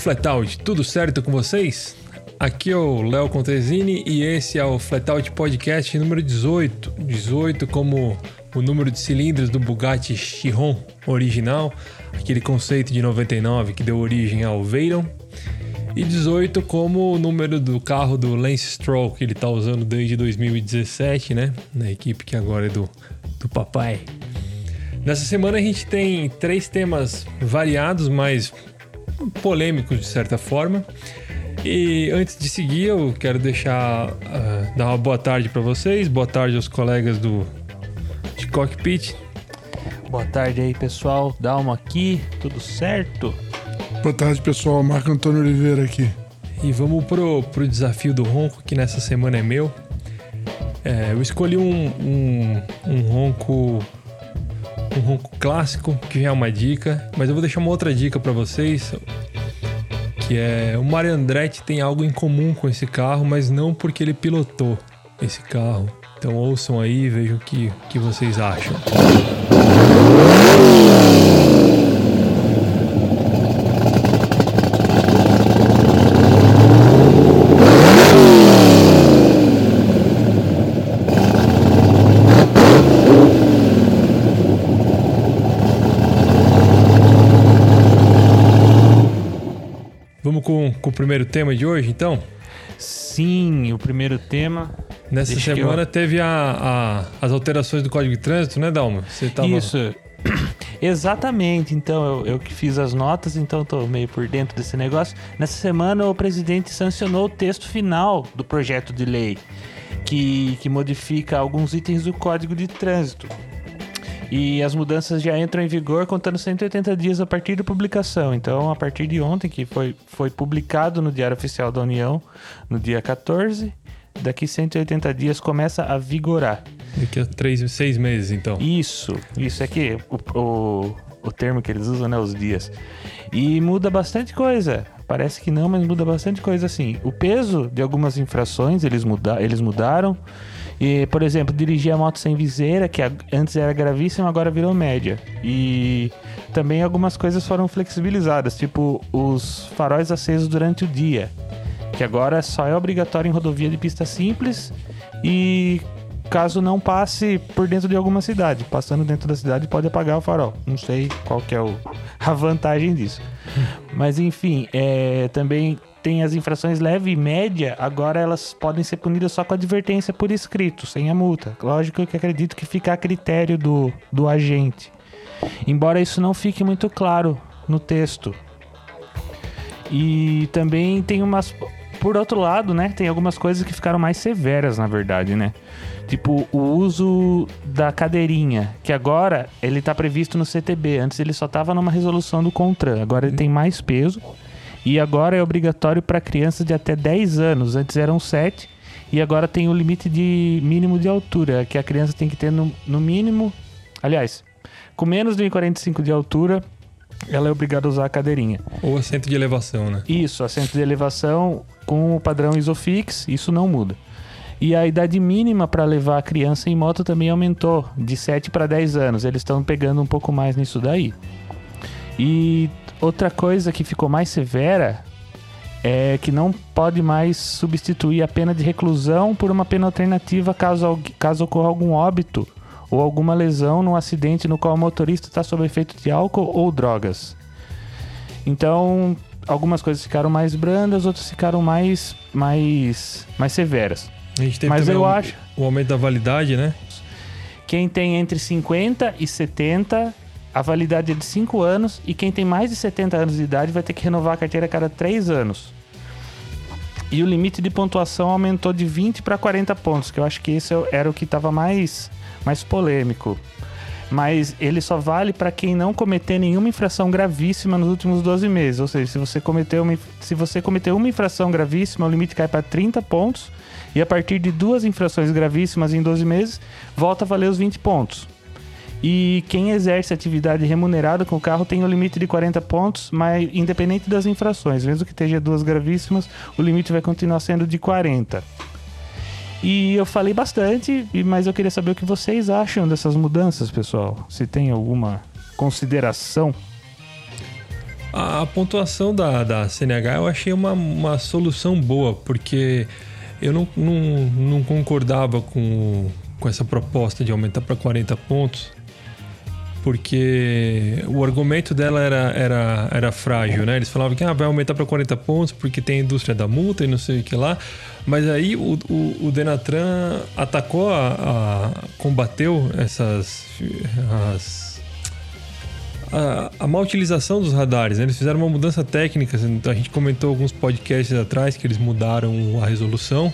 Flatout, tudo certo com vocês? Aqui é o Léo Contesini e esse é o Flatout Podcast número 18. 18 como o número de cilindros do Bugatti Chiron original, aquele conceito de 99 que deu origem ao Veyron. E 18 como o número do carro do Lance Stroll, que ele está usando desde 2017, né? Na equipe que agora é do, do papai. Nessa semana a gente tem três temas variados, mas polêmicos de certa forma. E antes de seguir, eu quero deixar uh, dar uma boa tarde para vocês, boa tarde aos colegas do de cockpit. Boa tarde aí, pessoal. Dalma aqui, tudo certo? Boa tarde, pessoal. Marco Antônio Oliveira aqui. E vamos pro, pro desafio do ronco, que nessa semana é meu. É, eu escolhi um, um, um ronco um ronco clássico, que já é uma dica, mas eu vou deixar uma outra dica para vocês, que é o Mario Andretti tem algo em comum com esse carro, mas não porque ele pilotou esse carro. Então ouçam aí vejam o que, que vocês acham. Vamos com, o primeiro tema de hoje, então? Sim, o primeiro tema. Nessa Deixa semana eu- teve a, a- as alterações do Código de Trânsito, né, Dalma? Você tava... Isso. Exatamente, então eu, eu que fiz as notas, então tô meio por dentro desse negócio. Nessa semana o presidente sancionou o texto final do projeto de lei, que, que modifica alguns itens do Código de Trânsito. E as mudanças já entram em vigor contando 180 dias a partir da publicação. Então, a partir de ontem, que foi, foi publicado no Diário Oficial da União, no dia 14, daqui 180 dias começa a vigorar. Daqui a três, seis meses, então. Isso, isso aqui, o, o, o termo que eles usam, né? Os dias. E muda bastante coisa. Parece que não, mas muda bastante coisa assim. O peso de algumas infrações eles, muda, eles mudaram. E, por exemplo, dirigir a moto sem viseira, que antes era gravíssimo, agora virou média. E também algumas coisas foram flexibilizadas, tipo os faróis acesos durante o dia, que agora só é obrigatório em rodovia de pista simples e caso não passe por dentro de alguma cidade. Passando dentro da cidade pode apagar o farol. Não sei qual que é o- a vantagem disso. Mas enfim, é, também tem as infrações leve e média, agora elas podem ser punidas só com advertência por escrito, sem a multa. Lógico que acredito que fica a critério do, do agente. Embora isso não fique muito claro no texto. E também tem umas. Por outro lado, né? Tem algumas coisas que ficaram mais severas, na verdade, né? Tipo, o uso da cadeirinha, que agora ele tá previsto no CTB. Antes ele só tava numa resolução do CONTRAN. Agora ele tem mais peso. E agora é obrigatório para crianças de até 10 anos. Antes eram 7. E agora tem o limite de mínimo de altura, que a criança tem que ter no, no mínimo. Aliás, com menos de 1,45 de altura, ela é obrigada a usar a cadeirinha. Ou assento de elevação, né? Isso, assento de elevação com o padrão Isofix, isso não muda. E a idade mínima para levar a criança em moto também aumentou, de 7 para 10 anos. Eles estão pegando um pouco mais nisso daí. E outra coisa que ficou mais severa é que não pode mais substituir a pena de reclusão por uma pena alternativa caso, caso ocorra algum óbito ou alguma lesão num acidente no qual o motorista está sob efeito de álcool ou drogas. Então, algumas coisas ficaram mais brandas, outras ficaram mais, mais, mais severas. A gente teve Mas eu o, acho- o aumento da validade, né? Quem tem entre 50 e 70, a validade é de 5 anos. E quem tem mais de 70 anos de idade vai ter que renovar a carteira a cada 3 anos. E o limite de pontuação aumentou de 20 para 40 pontos, que eu acho que esse era o que estava mais, mais polêmico. Mas ele só vale para quem não cometer nenhuma infração gravíssima nos últimos 12 meses. Ou seja, se você cometeu uma, se você cometeu uma infração gravíssima, o limite cai para 30 pontos. E a partir de duas infrações gravíssimas em 12 meses, volta a valer os 20 pontos. E quem exerce atividade remunerada com o carro tem o limite de 40 pontos, mas independente das infrações, mesmo que esteja duas gravíssimas, o limite vai continuar sendo de 40. E eu falei bastante, mas eu queria saber o que vocês acham dessas mudanças, pessoal. Se tem alguma consideração. A pontuação da, da CNH eu achei uma, uma solução boa, porque eu não, não, não concordava com, com essa proposta de aumentar para 40 pontos, porque o argumento dela era, era, era frágil, né? Eles falavam que ah, vai aumentar para 40 pontos porque tem a indústria da multa e não sei o que lá. Mas aí o, o, o Denatran atacou, a, a, combateu essas. As, a, a utilização dos radares. Né? Eles fizeram uma mudança técnica. A gente comentou alguns podcasts atrás que eles mudaram a resolução.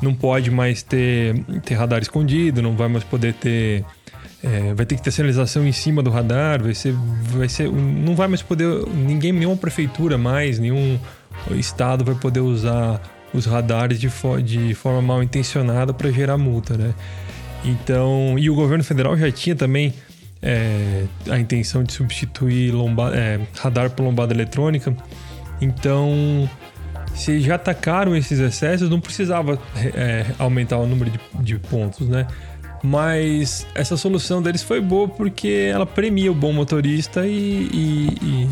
Não pode mais ter, ter radar escondido, não vai mais poder ter é, vai ter que ter sinalização em cima do radar, vai ser, vai ser, não vai mais poder, ninguém, nenhuma prefeitura mais, nenhum estado vai poder usar os radares de, fo de forma mal intencionada para gerar multa, né? Então, e o governo federal já tinha também é, a intenção de substituir lomba, é, radar por lombada eletrônica. Então, se já atacaram esses excessos, não precisava é, aumentar o número de, de pontos, né? Mas essa solução deles foi boa porque ela premia o bom motorista e, e, e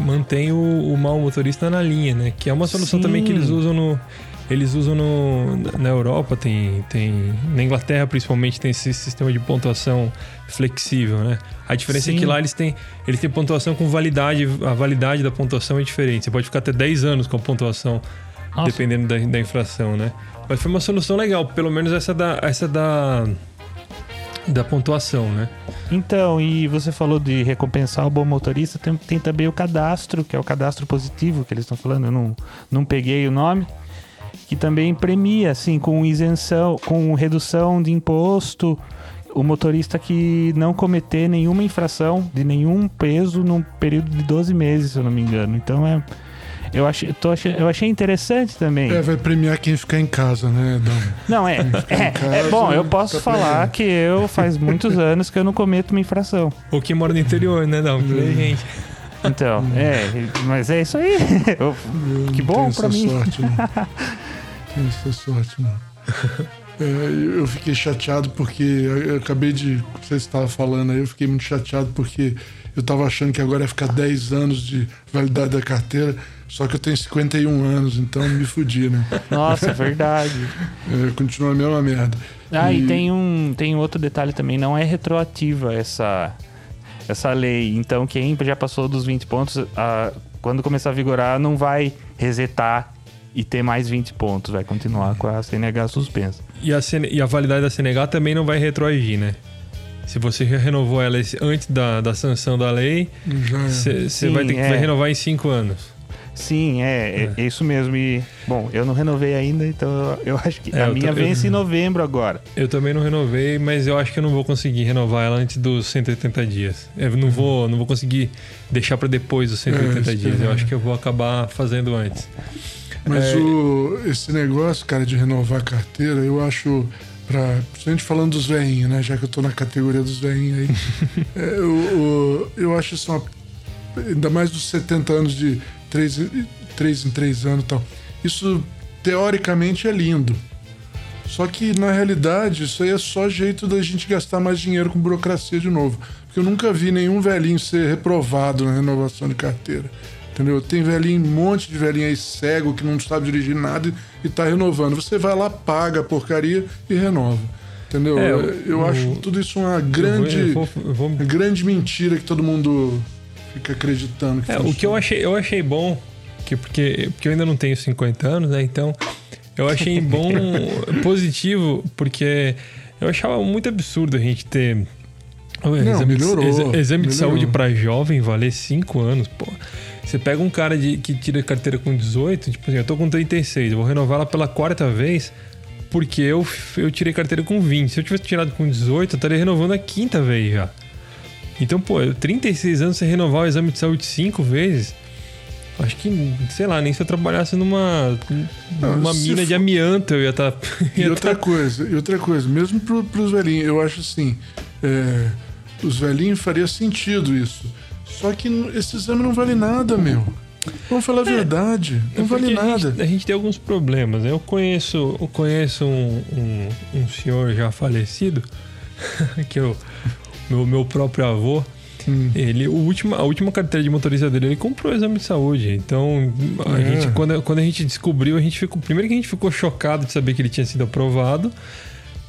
mantém o, o mau motorista na linha, né? Que é uma solução Sim. também que eles usam no. Eles usam no, na Europa, tem, tem. Na Inglaterra, principalmente, tem esse sistema de pontuação flexível, né? A diferença Sim. é que lá eles têm, eles têm pontuação com validade. A validade da pontuação é diferente. Você pode ficar até 10 anos com a pontuação, Nossa. dependendo da, da inflação, né? Mas foi uma solução legal, pelo menos essa da. Essa da da pontuação, né? Então, e você falou de recompensar o bom motorista, tem, tem também o cadastro, que é o cadastro positivo que eles estão falando, eu não, não peguei o nome, que também premia, assim, com isenção, com redução de imposto, o motorista que não cometer nenhuma infração de nenhum peso num período de 12 meses, se eu não me engano. Então é eu achei, tô eu achei interessante também. É, vai premiar quem ficar em casa, né, Não, é. É, casa, é, bom, eu posso falar que eu faz muitos anos que eu não cometo uma infração. Ou que mora no interior, né, Dom? É. gente. Então, é, mas é isso aí. Eu, que bom pra mim. Sorte, não. Tenho essa sorte, não. É, eu fiquei chateado porque eu acabei de. Você estava falando aí, eu fiquei muito chateado porque eu estava achando que agora ia ficar 10 anos de validade da carteira. Só que eu tenho 51 anos, então me fudi, né? Nossa, é verdade. é, continua a mesma merda. Ah, e... e, tem um tem outro detalhe também, não é retroativa essa essa lei. Então quem já passou dos 20 pontos, a, quando começar a vigorar, não vai resetar e ter mais 20 pontos, vai continuar com a CNH suspensa. E a, e a validade da CNH também não vai retroagir, né? Se você já renovou ela antes da, da sanção da lei, você vai ter que é. vai renovar em 5 anos. Sim, é, é, é, isso mesmo. E, bom, eu não renovei ainda, então eu acho que é, a minha vence eu, em novembro agora. Eu também não renovei, mas eu acho que eu não vou conseguir renovar ela antes dos 180 dias. Eu não vou, não vou conseguir deixar para depois dos 180 é, dias. Eu acho que eu vou acabar fazendo antes. Mas é, o, esse negócio, cara, de renovar a carteira, eu acho. Pra, principalmente falando dos veinhos, né? Já que eu tô na categoria dos veinhos aí. é, eu, eu acho isso uma. Ainda mais dos 70 anos de três, três em três anos e tal. Isso teoricamente é lindo. Só que na realidade isso aí é só jeito da gente gastar mais dinheiro com burocracia de novo. Porque eu nunca vi nenhum velhinho ser reprovado na renovação de carteira. Entendeu? Tem velhinho, um monte de velhinho aí cego que não sabe dirigir nada e tá renovando. Você vai lá, paga a porcaria e renova. Entendeu? É, eu, eu acho tudo isso uma grande, eu vou, eu vou... grande mentira que todo mundo fica acreditando que é, O que eu achei, eu achei bom, que porque, porque eu ainda não tenho 50 anos, né? Então, eu achei bom, positivo, porque eu achava muito absurdo a gente ter não, exame, melhorou, exame melhorou. de saúde para jovem valer 5 anos, pô. Você pega um cara de, que tira carteira com 18, tipo assim, eu tô com 36, eu vou renovar ela pela quarta vez, porque eu, eu tirei carteira com 20. Se eu tivesse tirado com 18, eu estaria renovando a quinta vez já. Então, pô, 36 anos você renovar o exame de saúde cinco vezes. Acho que, sei lá, nem se eu trabalhasse numa, numa mina for... de amianto eu ia estar. Tá, e outra tá... coisa, e outra coisa, mesmo pro, pros velhinhos, eu acho assim, é, os velhinhos faria sentido isso. Só que esse exame não vale nada, meu. Vamos falar a é, verdade, não é vale nada. A gente, a gente, tem alguns problemas. Né? Eu conheço, eu conheço um, um, um senhor já falecido, que eu meu, meu próprio avô, Ele, o último, a última carteira de motorista dele, ele comprou o exame de saúde. Então, a É. gente, quando, quando a gente descobriu, a gente ficou. Primeiro que a gente ficou chocado de saber que ele tinha sido aprovado.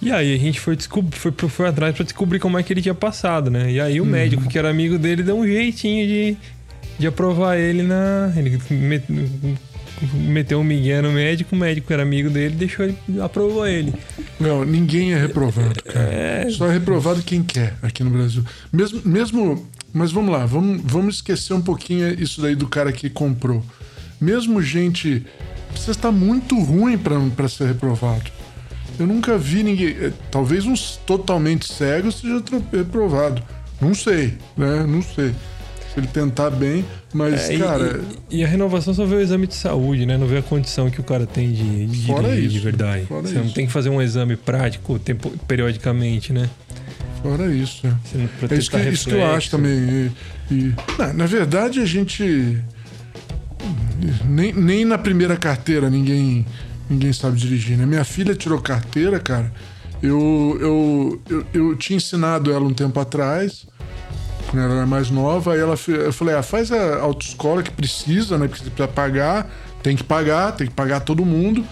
E aí a gente foi, foi, foi atrás pra descobrir como é que ele tinha passado, né? E aí o médico, que era amigo dele, deu um jeitinho de, de aprovar ele na. Ele met- meteu um migué no médico, o médico era amigo dele, deixou ele, aprovou ele. Não, ninguém é reprovado, cara. É. Só é reprovado quem quer aqui no Brasil. Mesmo, mesmo mas vamos lá, vamos, vamos esquecer um pouquinho isso daí do cara que comprou. Mesmo gente, você está muito ruim para ser reprovado. Eu nunca vi ninguém, eh, talvez um totalmente cego seja reprovado. Não sei, né? Não sei. Se ele tentar bem, mas É, cara, e, e a renovação só vê o exame de saúde, né? Não vê a condição que o cara tem de, de Fora dirigir de isso, verdade. fora Você não isso. tem que fazer um exame prático tempo, periodicamente, né? fora isso, né? Não- É isso que, isso que eu acho também. E, e- na, na verdade, a gente. Nem, nem na primeira carteira ninguém, ninguém sabe dirigir, né? Minha filha tirou carteira, cara. Eu, eu, eu, eu tinha ensinado ela um tempo atrás, quando ela era mais nova. Aí ela, eu falei: ah, faz a autoescola que precisa, né? Porque precisa pagar, tem que pagar, tem que pagar todo mundo.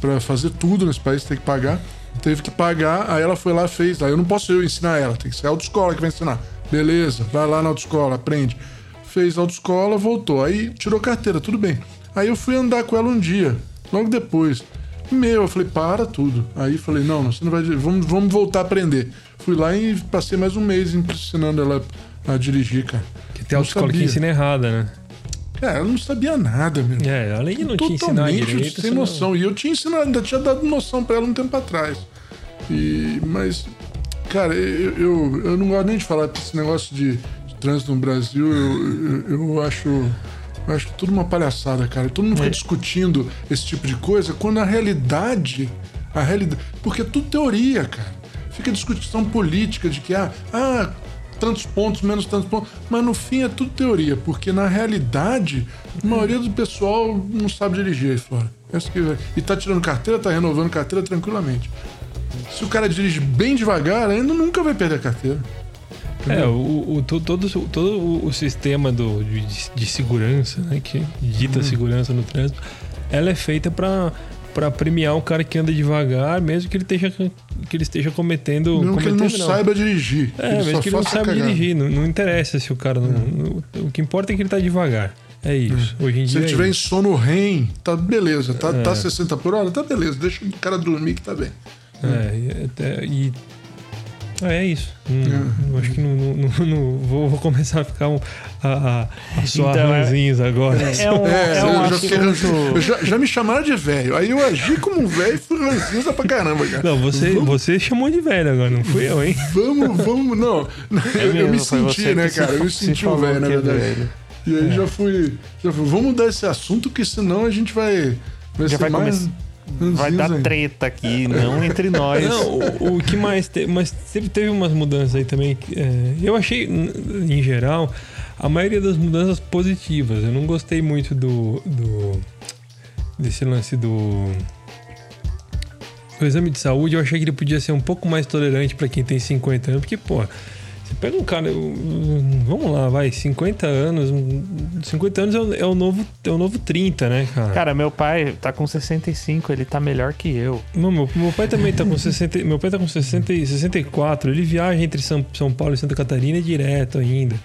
Pra fazer tudo nesse país tem que pagar. Teve que pagar, aí ela foi lá fez. Aí eu não posso eu ensinar ela, tem que ser a autoescola que vai ensinar. Beleza, vai lá na autoescola, aprende. Fez autoescola, voltou. Aí tirou carteira, tudo bem. Aí eu fui andar com ela um dia, logo depois. Meu, eu falei, para tudo. Aí falei, não, você não vai. Vamos, vamos voltar a aprender. Fui lá e passei mais um mês ensinando ela a dirigir, cara. Que tem autoescola que ensina errada, né? Cara, ela não sabia nada, meu. É, além de não te ensinar Totalmente direito. sem você não- noção. E eu tinha ensinado, ainda tinha dado noção pra ela um tempo atrás. E, mas, cara, eu, eu, eu não gosto nem de falar desse negócio de, de trânsito no Brasil. Eu, eu, eu acho. Eu acho tudo uma palhaçada, cara. Todo mundo fica discutindo esse tipo de coisa, quando a realidade. A realidade. Porque é tudo teoria, cara. Fica discussão política de que, ah, ah, tantos pontos, menos tantos pontos. Mas no fim é tudo teoria, porque na realidade, a maioria do pessoal não sabe dirigir aí fora. Essa que- E tá tirando carteira, tá renovando carteira tranquilamente. Se o cara dirige bem devagar, ainda nunca vai perder a carteira. É, o, o- to- todo, todo o- o sistema do, de, de segurança, né, que dita Uhum. segurança no trânsito, ela é feita para para premiar o cara que anda devagar, mesmo que ele esteja que ele esteja cometendo, Mesmo que ele não, cometendo, saiba dirigir. É, mesmo que ele não saiba cagada. dirigir, não, não interessa se o cara não, não- o que importa é que ele tá devagar. É isso. Hoje em Se dia ele é tiver em sono REM, tá beleza. Tá, É. tá 60 por hora, tá beleza. Deixa o cara dormir que tá bem. É, e, e- é isso. Hum, É. eu acho que não, não- não- não- vou, vou começar a ficar um, a, a, a suar Então, é- agora. É um, É, é um eu já, assunto. Já, já me chamaram de velho. Aí eu agi como um velho e fui ranzinza pra caramba, cara. Não, você, Vamos- você chamou de velho agora, não fui eu, hein? Vamos, vamos, não. É eu, eu me senti, né, cara? Eu me se senti um velho, na é verdade. velho. E aí já fui, já fui. Vamos mudar esse assunto, que senão a gente vai. Vai Já ser vai mais. começar- Vai ranzinza dar treta aqui, não entre nós. Não, o, o que mais teve, mas teve, teve umas mudanças aí também. é, eu achei, em geral, a maioria das mudanças positivas. Eu não gostei muito do, do desse lance do o exame de saúde. Eu achei que ele podia ser um pouco mais tolerante para quem tem 50 anos, porque pô, pega um cara, eu- vamos lá, vai, 50 anos, 50 anos é o, é o novo, é o novo 30, né, cara? Cara, meu pai tá com 65, ele tá melhor que eu. Não, meu, meu pai também tá com 60. Meu pai tá com 60, e 64. Ele viaja entre São, São Paulo e Santa Catarina direto ainda.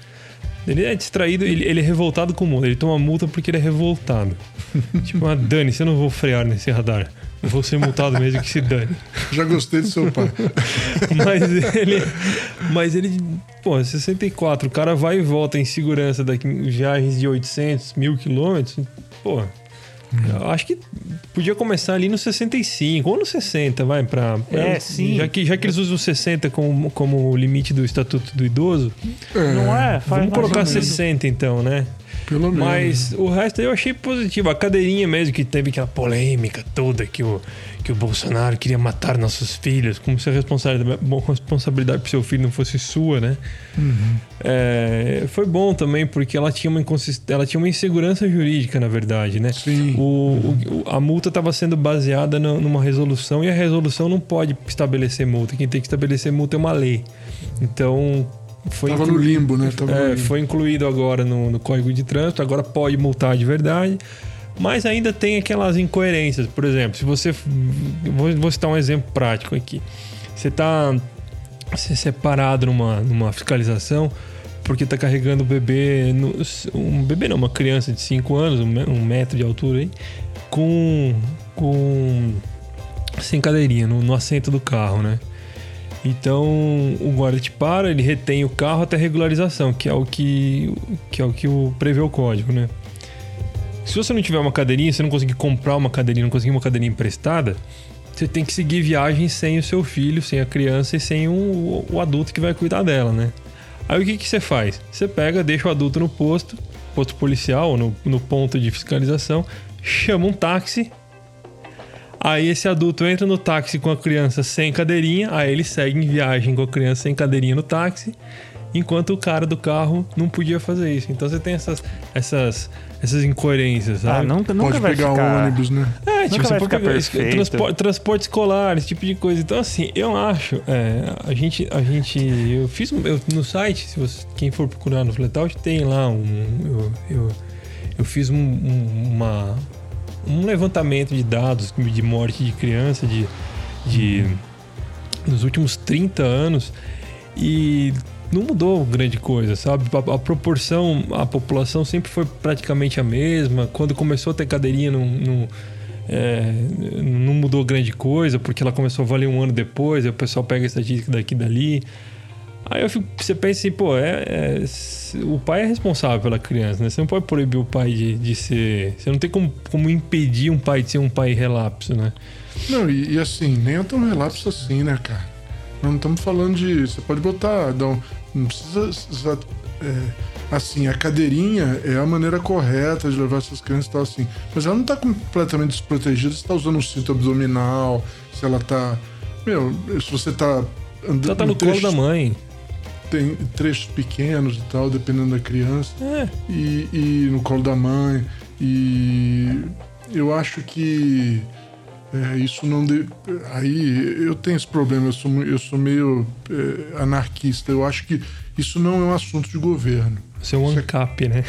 Ele é distraído, ele, ele é revoltado com o mundo. Ele toma multa porque ele é revoltado. tipo, ah, dane, eu não vou frear nesse radar. Vou ser multado mesmo que se dane. Já gostei do seu pai. Mas ele. Mas ele. Pô, 64. O cara vai e volta em segurança daqui em viagens de 800, mil quilômetros. Pô. Eu acho que podia começar ali no 65 ou no 60, vai, pra. pra- É, sim. Já que, já que eles usam o 60 como, como limite do Estatuto do Idoso, Não é? Faz vamos mais colocar ou menos. 60 então, né? Pelo menos. Mas o resto eu achei positivo. A cadeirinha mesmo, que teve aquela polêmica toda que o, que o Bolsonaro queria matar nossos filhos, como se a responsabilidade, responsabilidade pro seu filho não fosse sua, né? É, foi bom também, porque ela tinha uma, inconsist... ela tinha uma insegurança jurídica, na verdade, né? Sim. O, o- a multa estava sendo baseada no- numa resolução e a resolução não pode estabelecer multa. Quem tem que estabelecer multa é uma lei. Então, foi Tava no incluído- limbo, né? Tava no é, limbo. foi incluído agora no, no Código de Trânsito, agora pode multar de verdade. Mas ainda tem aquelas incoerências. Por exemplo, se você. Vou, vou citar um exemplo prático aqui. Você tá você é parado numa, numa fiscalização porque tá carregando o bebê. no- um bebê não, uma criança de 5 anos, um, um metro de altura aí, com. com. sem cadeirinha, no, no assento do carro, né? Então o guarda te para, ele retém o carro até regularização, que é o que, que é o que o prevê o código, né? Se você não tiver uma cadeirinha, se não conseguir comprar uma cadeirinha, não conseguir uma cadeirinha emprestada, você tem que seguir viagem sem o seu filho, sem a criança e sem o, o adulto que vai cuidar dela, né? Aí o que, que você faz? Você pega, deixa o adulto no posto, posto policial, no, no ponto de fiscalização, chama um táxi. Aí esse adulto entra no táxi com a criança sem cadeirinha, aí ele segue em viagem com a criança sem cadeirinha no táxi, enquanto o cara do carro não podia fazer isso. Então você tem essas, essas, essas incoerências, Ah, sabe? nunca, nunca Pode vai pegar ficar... ônibus, né? É, Nunca tipo, você vai pode ficar pegar perfeito. transporte, transporte escolar, esse tipo de coisa. Então, assim, eu acho, é, a gente, a gente, eu fiz eu, no site, se você, quem for procurar no Flatout, tem lá um, eu, eu, eu fiz um, um- uma, um levantamento de dados de morte de criança de, de nos últimos 30 anos e não mudou grande coisa, sabe? A, a proporção, a população sempre foi praticamente a mesma. Quando começou a ter cadeirinha, não, não, é, não mudou grande coisa, porque ela começou a valer um ano depois, aí o pessoal pega a estatística daqui e dali. Aí eu fico, você pensa assim, pô, é, é- o pai é responsável pela criança, né? Você não pode proibir o pai de, de ser. Você não tem como, como impedir um pai de ser um pai relapso, né? Não, e, e assim, nem é tão relapso assim, né, cara? Não estamos falando de. Você pode botar. Não, não precisa. é, assim, a cadeirinha é a maneira correta de levar essas crianças e tal, assim. Mas ela não tá completamente desprotegida se tá usando um cinto abdominal, se ela tá. Meu, se você tá andando. Ela tá no em colo da mãe. Tem trechos pequenos e tal, dependendo da criança. É. e, e no colo da mãe. E eu acho que é, isso não. De... Aí eu tenho esse problema, eu sou, eu sou meio é, anarquista. Eu acho que isso não é um assunto de governo. Você é um ANCAP, né?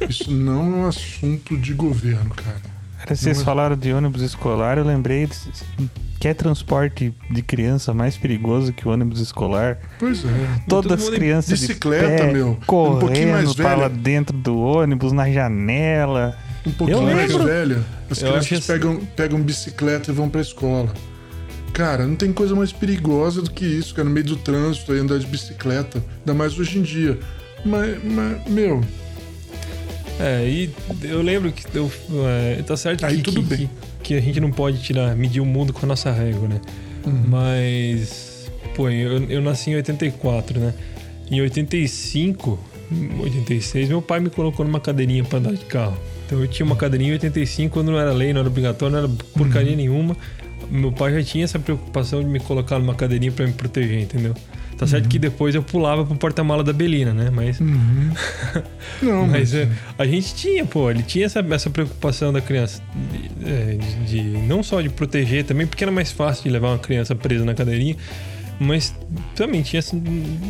É, isso não é um assunto de governo, cara. Cara, vocês Não é- falaram de ônibus escolar, eu lembrei de, que é transporte de criança mais perigoso que o ônibus escolar. Pois é. Todas as crianças bicicleta, de pé, meu, um correndo pouquinho mais pra velha. dentro do ônibus, na janela. Um pouquinho Eu mais lembro. velha. As Eu crianças assim- pegam, pegam bicicleta e vão pra escola. Cara, não tem coisa mais perigosa do que isso, cara, no meio do trânsito aí andar de bicicleta. Ainda mais hoje em dia. Mas, mas meu, É, e eu lembro que eu, é, tá certo Aí que, tudo que, bem. que- que a gente não pode tirar, medir o mundo com a nossa régua, né? Uhum. Mas, pô, eu, eu nasci em 84, né? Em 85, 86, meu pai me colocou numa cadeirinha pra andar de carro. Então eu tinha uma cadeirinha em 85, quando não era lei, não era obrigatório, não era porcaria Uhum. nenhuma. Meu pai já tinha essa preocupação de me colocar numa cadeirinha pra me proteger, entendeu? Tá certo que depois eu pulava pro porta-mala da Belina, né? Mas Uhum. Não, mas mas, é, a gente tinha, pô, ele tinha essa, essa preocupação da criança. De, é, de- de- não só de proteger também, porque era mais fácil de levar uma criança presa na cadeirinha, mas também tinha essa,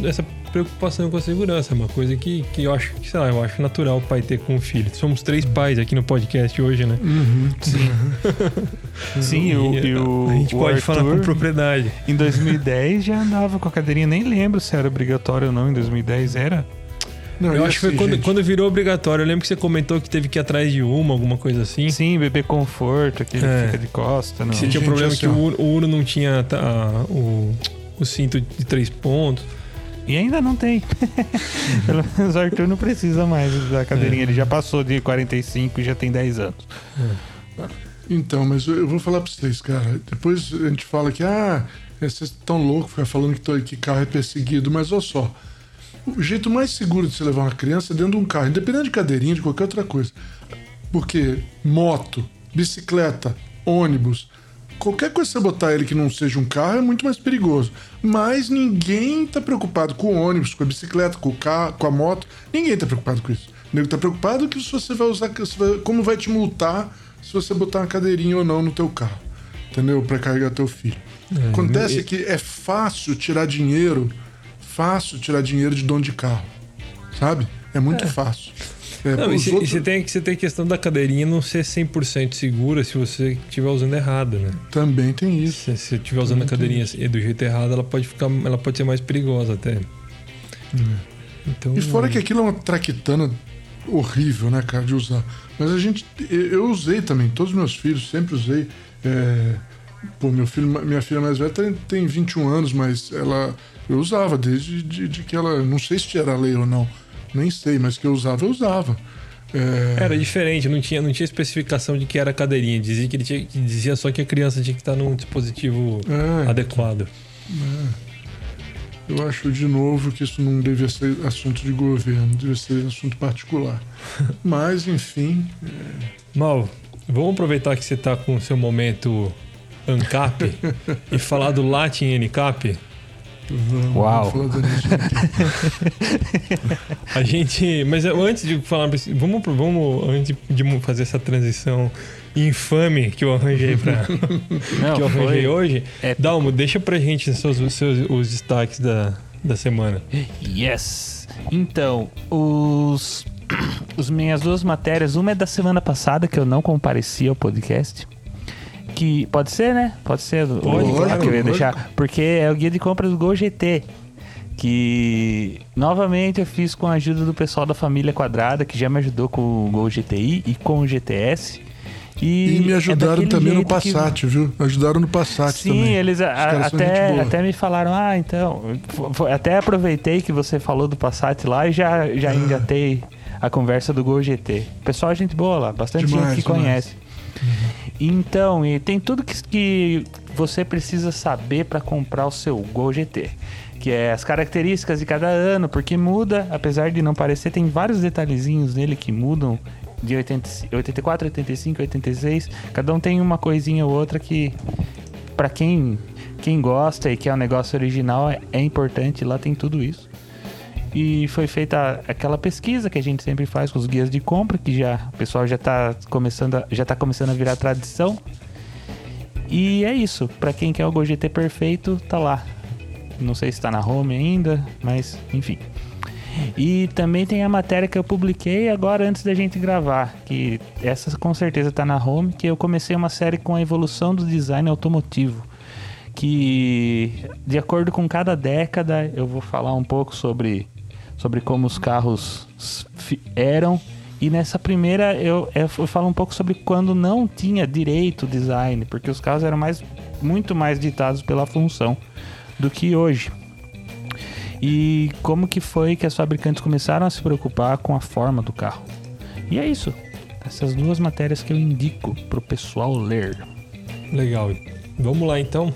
essa preocupação com a segurança. Uma coisa que, que eu acho, que, sei lá, eu acho natural o pai ter com o filho. Somos três pais aqui no podcast hoje, né? Uhum. Sim, e o, e o, a gente o pode falar com Arthur, propriedade. Em 2010 já andava com a cadeirinha, nem lembro se era obrigatório ou não. Em 2010 era. Não, Eu acho que foi assim, quando, quando virou obrigatório. Eu lembro que você comentou que teve que ir atrás de uma, alguma coisa assim. Sim, bebê conforto, aquele É. que fica de costa. Não. Você tinha Gente, problema assim, que o, Uno- o Uno não tinha tá, o, o cinto de três pontos. E ainda não tem. Pelo menos o Arthur não precisa mais da cadeirinha. É. Ele já passou de 45 e já tem 10 anos. Então, mas eu vou falar pra vocês, cara. Depois a gente fala que, ah, vocês estão loucos ficar falando que, tô- que carro é perseguido, mas olha só. O jeito mais seguro de você levar uma criança é dentro de um carro, independente de cadeirinha, de qualquer outra coisa. Porque moto, bicicleta, ônibus, qualquer coisa que você botar ele que não seja um carro é muito mais perigoso. Mas ninguém tá preocupado com o ônibus, com a bicicleta, com o carro, com a moto. Ninguém tá preocupado com isso. O nego tá preocupado que se você vai usar, como vai te multar se você botar uma cadeirinha ou não no teu carro. Entendeu? Pra carregar teu filho. Acontece e- que é fácil tirar dinheiro fácil tirar dinheiro de dono de carro, sabe? É muito fácil. É, Não, e os você outros tem, você tem a questão da cadeirinha não ser 100% segura se você estiver usando errado, né? também tem isso. Se você estiver usando a cadeirinha assim, do jeito errado, ela pode ficar, ela pode ser mais perigosa até. Então, E fora que aquilo é uma traquitana horrível, né, cara, de usar. Mas a gente. Eu eu usei também, todos os meus filhos, sempre usei. É, pô, meu filho, minha filha mais velha tem, tem 21 anos, mas ela. Eu usava desde de, de que ela. Não sei se era lei ou não. Nem sei, mas que eu usava, eu usava. É, Era diferente, não tinha, não tinha especificação de que era cadeirinha. Dizia que ele tinha, dizia só que a criança tinha que estar num dispositivo É. adequado. Eu acho, de novo, que isso não devia ser assunto de governo, devia ser assunto particular. Mas, enfim, Mal, vamos aproveitar que você está com o seu momento ANCAP e falar do Latin NCAP. Vamos, Uau. A gente. Mas antes de falar. Vamos, vamos antes de fazer essa transição infame que eu arranjei pra. Não, que eu arranjei hoje. épico. Dalmo, deixa pra gente os seus, os seus- os destaques da, da semana. Yes! Então, os, os minhas duas matérias, uma é da semana passada, que eu não compareci ao podcast. Que pode ser, né? Pode ser Pode, o claro, que eu ia deixar. Porque é o guia de compras do Gol GT. Que novamente eu fiz com a ajuda do pessoal da família Quadrada, que já me ajudou com o Gol GTI e com o GTS. E me é ajudaram daquele também no jeito que- Passat, viu? Ajudaram no Passat Sim, também. eles a- até, até me falaram, ah, então. Até aproveitei que você falou do Passat lá e já, já Ah. engatei a conversa do Gol GT. Pessoal, é gente boa lá, bastante Demais, gente que demais. conhece. Então, e tem tudo que, que você precisa saber para comprar o seu Gol GT. Que é as características de cada ano, porque muda, apesar de não parecer, tem vários detalhezinhos nele que mudam de 80, 84, 85, 86. Cada um tem uma coisinha ou outra que, para quem, quem gosta e quer o negócio original, é, é importante. Lá tem tudo isso. E foi feita aquela pesquisa que a gente sempre faz com os guias de compra, que já o pessoal já está começando a, já tá começando a virar tradição. E é isso. Para quem quer o Gol GT perfeito, tá lá. Não sei se tá na home ainda, mas enfim. E também tem a matéria que eu publiquei agora antes da gente gravar, que essa com certeza tá na home, que eu comecei uma série com a evolução do design automotivo. Que de acordo com cada década eu vou falar um pouco sobre, sobre como os carros eram. E nessa primeira eu, eu falo um pouco sobre quando não tinha direito design, porque os carros eram mais, muito mais ditados pela função do que hoje. E como que foi que as fabricantes começaram a se preocupar com a forma do carro. E é isso. Essas duas matérias que eu indico pro pessoal ler. Legal. Vamos lá então.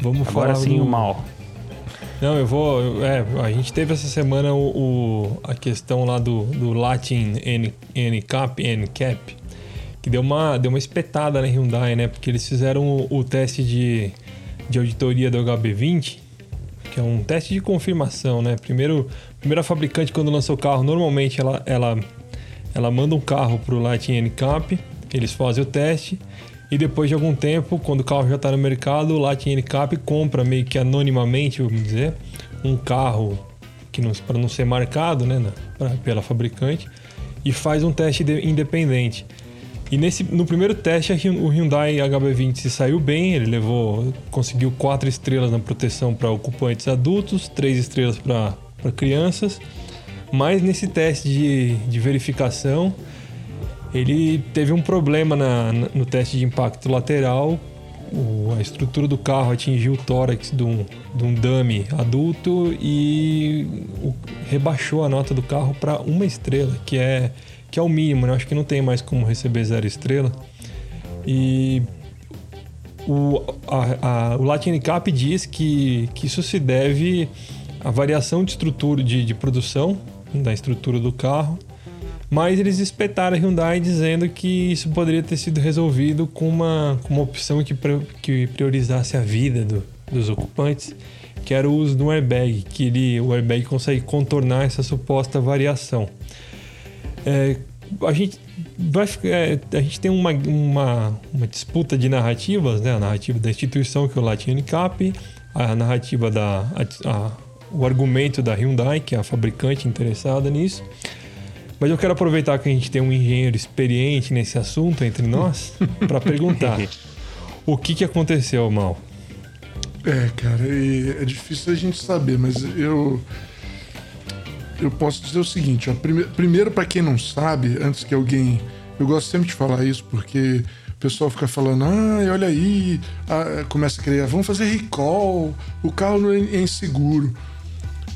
Vamos Agora falar sim do- o mal. Não, eu vou. É, a gente teve essa semana o, o- a questão lá do, do Latin N, NCAP, NCAP, que deu uma, deu uma espetada na Hyundai, né? Porque eles fizeram o, o teste de, de auditoria do HB20, que é um teste de confirmação, né? Primeiro, primeira fabricante, quando lança o carro, normalmente ela, ela, ela manda um carro para o Latin NCAP, eles fazem o teste. E depois de algum tempo, quando o carro já está no mercado, o Latin NCAP compra meio que anonimamente, vamos dizer, um carro que para não ser marcado, né, pra- pela fabricante, e faz um teste de- independente. E nesse, no primeiro teste, o Hyundai HB20 se saiu bem, ele levou, conseguiu quatro estrelas na proteção para ocupantes adultos, três estrelas para crianças. Mas nesse teste de, de verificação, ele teve um problema na- no teste de impacto lateral. O- a estrutura do carro atingiu o tórax de um, de um dummy adulto e o- rebaixou a nota do carro para uma estrela, que é, que é o mínimo, né? Acho que não tem mais como receber zero estrela. E o, a, a, o Latin Cap diz que, que isso se deve à variação de estrutura de, de produção da estrutura do carro, mas eles espetaram a Hyundai dizendo que isso poderia ter sido resolvido com uma, com uma opção que, que priorizasse a vida do- dos ocupantes, que era o uso do airbag, que ele, o airbag consegue contornar essa suposta variação. É, a gente vai é, a gente tem uma, uma, uma disputa de narrativas, né? A narrativa da instituição que é o Latin Cap, a narrativa da a- a- o argumento da Hyundai, que é a fabricante interessada nisso. Mas eu quero aproveitar que a gente tem um engenheiro experiente nesse assunto entre nós para perguntar o que, que aconteceu, Mal. É, cara, é difícil a gente saber, mas eu eu posso dizer o seguinte, ó, prime, primeiro para quem não sabe, antes que alguém, eu gosto sempre de falar isso porque o pessoal fica falando, ah, olha aí, ah, começa a querer, vamos fazer recall, o carro não é, é inseguro.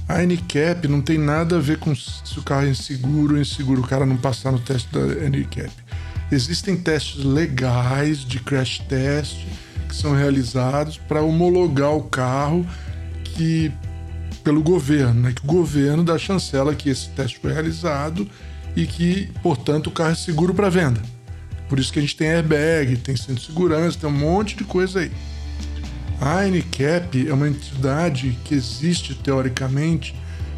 A NCAP não tem nada a ver com se o carro é inseguro ou inseguro, o cara não passar no teste da NCAP. Existem testes legais de crash test que são realizados para homologar o carro que pelo governo, né? que o governo dá chancela que esse teste foi realizado e que, portanto, o carro é seguro para venda. Por isso que a gente tem airbag, tem centro de segurança, tem um monte de coisa aí. A ANCAP é uma entidade que existe teoricamente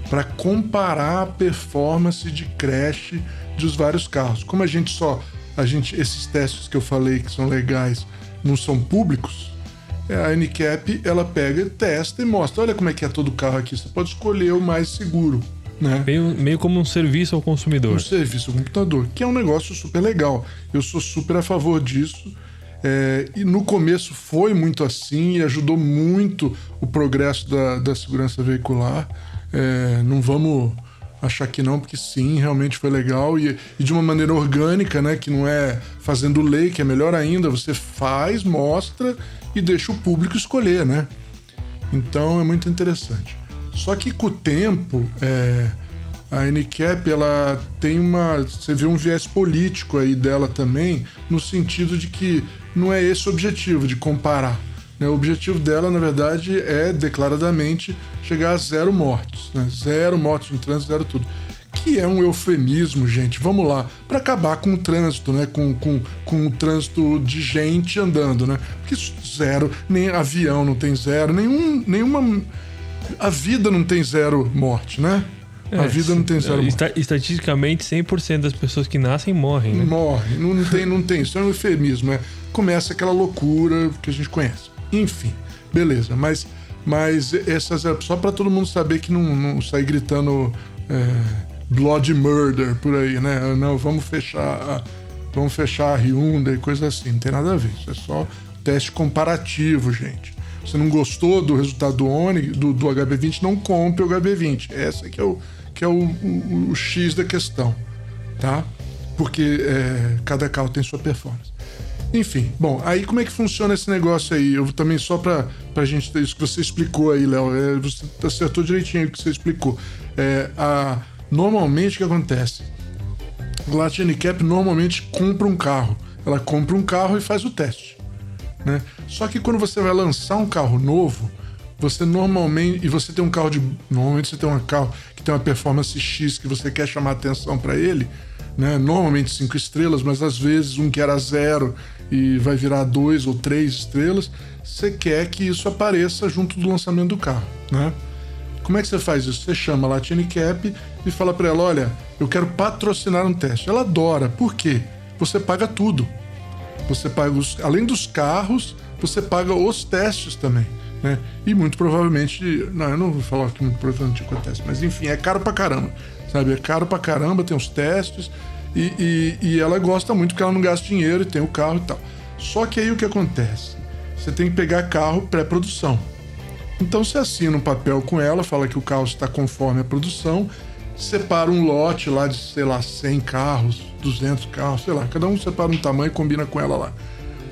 para comparar a performance de crash dos vários carros. Como a gente só, a gente esses testes que eu falei que são legais não são públicos, a ANCAP ela pega, testa e mostra, olha como é que é todo carro aqui, você pode escolher o mais seguro. Né? Meio, meio como um serviço ao consumidor. Um serviço ao computador, que é um negócio super legal. Eu sou super a favor disso. É, e no começo foi muito assim e ajudou muito o progresso da, da segurança veicular. É, não vamos achar que não, porque sim, realmente foi legal e, e, de uma maneira orgânica, né? Que não é fazendo lei, que é melhor ainda. Você faz, mostra e deixa o público escolher, né? Então é muito interessante. Só que com o tempo, é, a NCAP ela tem uma. Você vê um viés político aí dela também, no sentido de que não é esse o objetivo, de comparar. Né? O objetivo dela, na verdade, é declaradamente chegar a zero mortos. Né? Zero mortos no trânsito, zero tudo. Que é um eufemismo, gente. Vamos lá. Para acabar com o trânsito, né? Com, com, com o trânsito de gente andando, né? Porque zero, nem avião não tem zero, nenhum, nenhuma. A vida não tem zero morte, né? É, a vida não tem zero morte. Estatisticamente, 100% das pessoas que nascem morrem, né? Morrem. Não, não, tem, não tem. Isso é um eufemismo. É, começa aquela loucura que a gente conhece. Enfim, beleza. Mas, mas essas é só para todo mundo saber que não, não sair gritando é, blood murder por aí, né? Não, vamos fechar, vamos fechar a Hyundai, coisa assim. Não tem nada a ver. Isso é só teste comparativo, gente. Você não gostou do resultado do Oni, do, do HB20, não compre o HB20. Essa que é o, que é o, o, o X da questão, tá? Porque é, cada carro tem sua performance. Enfim, bom, aí como é que funciona esse negócio aí? Eu também, só pra, pra gente ter isso que você explicou aí, Léo, é, você acertou direitinho o que você explicou. É, a, normalmente o que acontece? Latin Cap normalmente compra um carro. Ela compra um carro e faz o teste. Né? Só que quando você vai lançar um carro novo, você normalmente. E você tem um carro de. Normalmente você tem um carro que tem uma performance X que você quer chamar atenção para ele, né? Normalmente cinco estrelas, mas às vezes um que era zero e vai virar dois ou três estrelas, você quer que isso apareça junto do lançamento do carro, né? Como é que você faz isso? Você chama a Latine Cap e fala para ela: olha, eu quero patrocinar um teste. Ela adora. Por quê? Você paga tudo. Você paga os, além dos carros, você paga os testes também. Né? E muito provavelmente, não, eu não vou falar que muito provavelmente acontece, mas enfim, é caro pra caramba, sabe? É caro pra caramba, tem os testes, e, e, e, ela gosta muito porque ela não gasta dinheiro e tem o carro e tal. Só que aí o que acontece? Você tem que pegar carro pré-produção. Então você assina um papel com ela, fala que o carro está conforme a produção, separa um lote lá de, sei lá, 100 carros, 200 carros, sei lá, cada um separa um tamanho e combina com ela lá.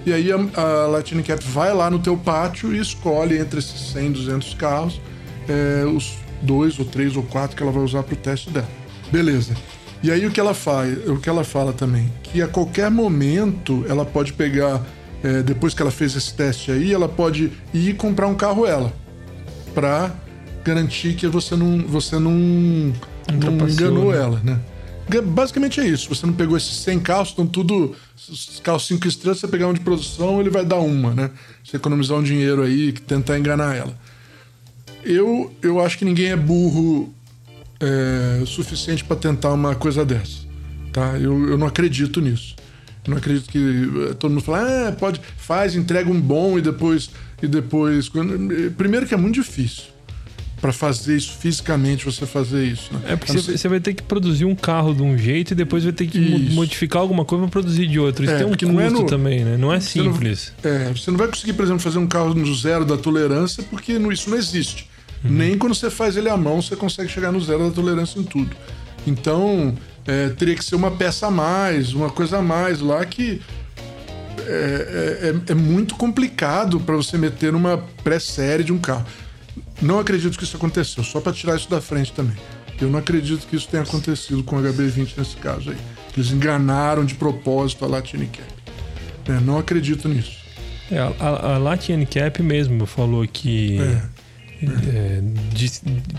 E aí a, a Latin Cap vai lá no teu pátio e escolhe entre esses 100, 200 carros é, os dois ou três ou quatro que ela vai usar para o teste dela. Beleza. E aí o que ela faz, o que ela fala também, que a qualquer momento ela pode pegar, é, depois que ela fez esse teste aí, ela pode ir comprar um carro ela, para garantir que você não, você não, não enganou né? ela, né? Basicamente é isso. Você não pegou esses 100 carros, estão tudo. Os 5 estrelas, você pegar um de produção, ele vai dar uma, né? Você economizar um dinheiro aí, tentar enganar ela. Eu, eu acho que ninguém é burro é, suficiente para tentar uma coisa dessa. Tá? Eu, eu não acredito nisso. Eu não acredito que eh, todo mundo fala, ah, pode, faz, entrega um bom e depois. E depois. Primeiro que é muito difícil. Para fazer isso fisicamente, você fazer isso. Né? É porque você, você vai ter que produzir um carro de um jeito e depois vai ter que isso. modificar alguma coisa para produzir de outro. Isso é, tem um custo não é no, também, né? Não é simples. Não, é, você não vai conseguir, por exemplo, fazer um carro no zero da tolerância porque isso não existe. Uhum. Nem quando você faz ele à mão você consegue chegar no zero da tolerância em tudo. Então, é, teria que ser uma peça a mais, uma coisa a mais lá que é, é, é, é muito complicado para você meter numa pré-série de um carro. Não acredito que isso aconteceu, só para tirar isso da frente também. Eu não acredito que isso tenha acontecido com o HB20 nesse caso aí. Eles enganaram de propósito a Latin Cap. É, não acredito nisso. É, a, a, Latin Cap mesmo falou que é. É, de,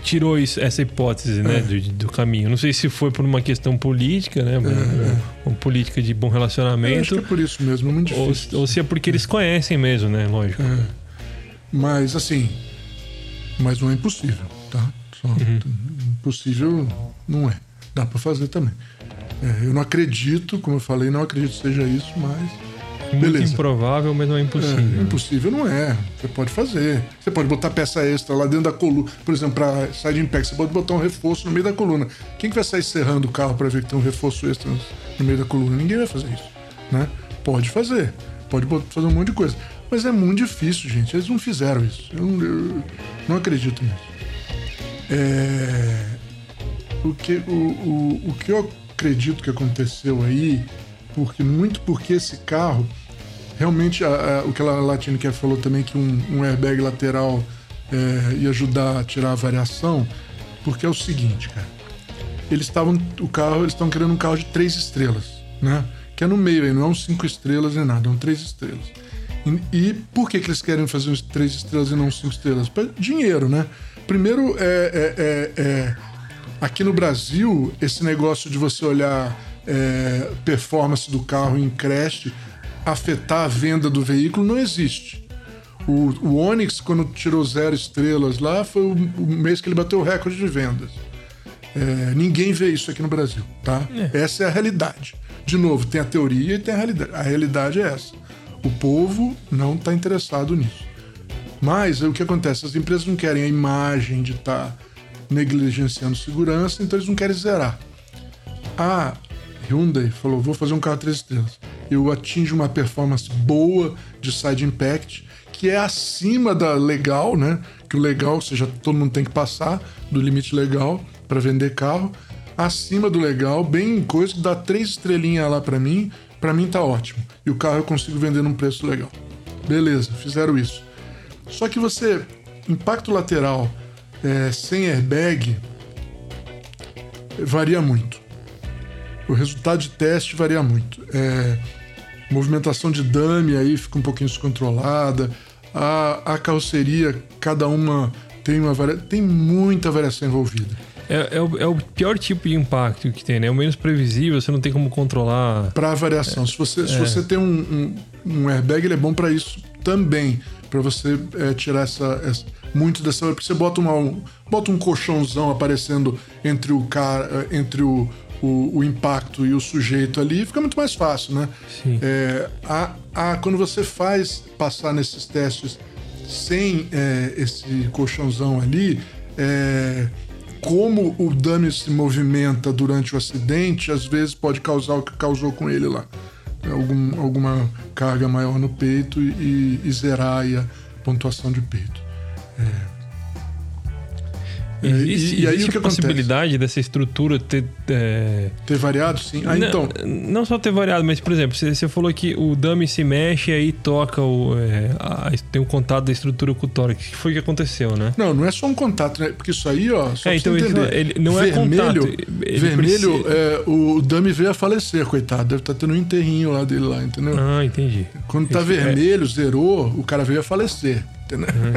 tirou isso, essa hipótese né, é. do, do, caminho. Não sei se foi por uma questão política, né? Uma, é, uma política de bom relacionamento. Eu acho que é por isso mesmo, é muito difícil. Ou, ou se é porque eles conhecem mesmo, né? Lógico. Mas assim, mas não é impossível, tá? Só, uhum. Impossível não é. Dá para fazer também. É, eu não acredito, como eu falei, não acredito que seja isso, mas. Muito beleza. improvável, mas não é impossível. É, impossível não é. Você pode fazer. Você pode botar peça extra lá dentro da coluna. Por exemplo, para side impact, você pode botar um reforço no meio da coluna. Quem que vai sair serrando o carro para ver que tem um reforço extra no meio da coluna? Ninguém vai fazer isso. Né? Pode fazer. Pode fazer um monte de coisa. Mas é muito difícil, gente. Eles não fizeram isso. Eu não, eu não acredito nisso. É... O, que, o, o, o que eu acredito que aconteceu aí, porque muito porque esse carro, realmente, a, a, o que a Latino Care falou também, que um, um airbag lateral é, ia ajudar a tirar a variação, porque é o seguinte, cara. Eles estavam, o carro, eles estão querendo um carro de três estrelas, né? Que é no meio aí, não é um cinco estrelas nem nada, é um três estrelas. E, e por que, que eles querem fazer uns três estrelas e não cinco estrelas? Pra dinheiro, né? Primeiro, é, é, é, é aqui no Brasil, esse negócio de você olhar é, performance do carro em crash afetar a venda do veículo não existe. O, o Onix, quando tirou zero estrelas lá, foi o, o mês que ele bateu o recorde de vendas. É, ninguém vê isso aqui no Brasil, tá? É. Essa é a realidade. De novo, tem a teoria e tem a realidade. A realidade é essa. O povo não está interessado nisso. Mas o que acontece? As empresas não querem a imagem de estar tá negligenciando segurança, então eles não querem zerar. A Hyundai falou: vou fazer um carro três estrelas. Eu atinjo uma performance boa de side impact, que é acima da legal, né? Que o legal, ou seja, todo mundo tem que passar do limite legal para vender carro. Acima do legal, bem coisa dá três estrelinhas lá para mim, para mim tá ótimo. E o carro eu consigo vender num preço legal. Beleza, fizeram isso. Só que você, impacto lateral é, sem airbag, varia muito. O resultado de teste varia muito. É, movimentação de dummy aí fica um pouquinho descontrolada. A, a carroceria, cada uma tem uma tem muita variação envolvida. É, é, o, é, o, pior tipo de impacto que tem, né? É o menos previsível, você não tem como controlar. Para variação. É, se, você, se é. você tem um, um, um, airbag, ele é bom para isso também. Para você é, tirar essa, essa, muito dessa. Porque você bota, uma, um, bota um colchãozão aparecendo entre o cara, entre o, o, o, impacto e o sujeito ali, fica muito mais fácil, né? Sim. É, a, a, quando você faz passar nesses testes sem é, esse colchãozão ali, é, como o dummy se movimenta durante o acidente, às vezes pode causar o que causou com ele lá. Algum, alguma carga maior no peito e, e zerar a pontuação de peito. É. Existe, e, e aí existe o que a possibilidade acontece? dessa estrutura ter. É... Ter variado, sim. Ah, não, então. Não só ter variado, mas, por exemplo, você, você falou que o dummy se mexe e aí toca o. É, a, tem um contato da estrutura com o tórax. O que foi que aconteceu, né? Não, não é só um contato, né? Porque isso aí, ó. É, então ele, ele, não é vermelho, contato. Ele vermelho, precisa... é, o dummy veio a falecer, coitado. Deve estar tá tendo um enterrinho lá dele lá, entendeu? Ah, entendi. Quando tá é vermelho, zerou, o cara veio a falecer. Uhum.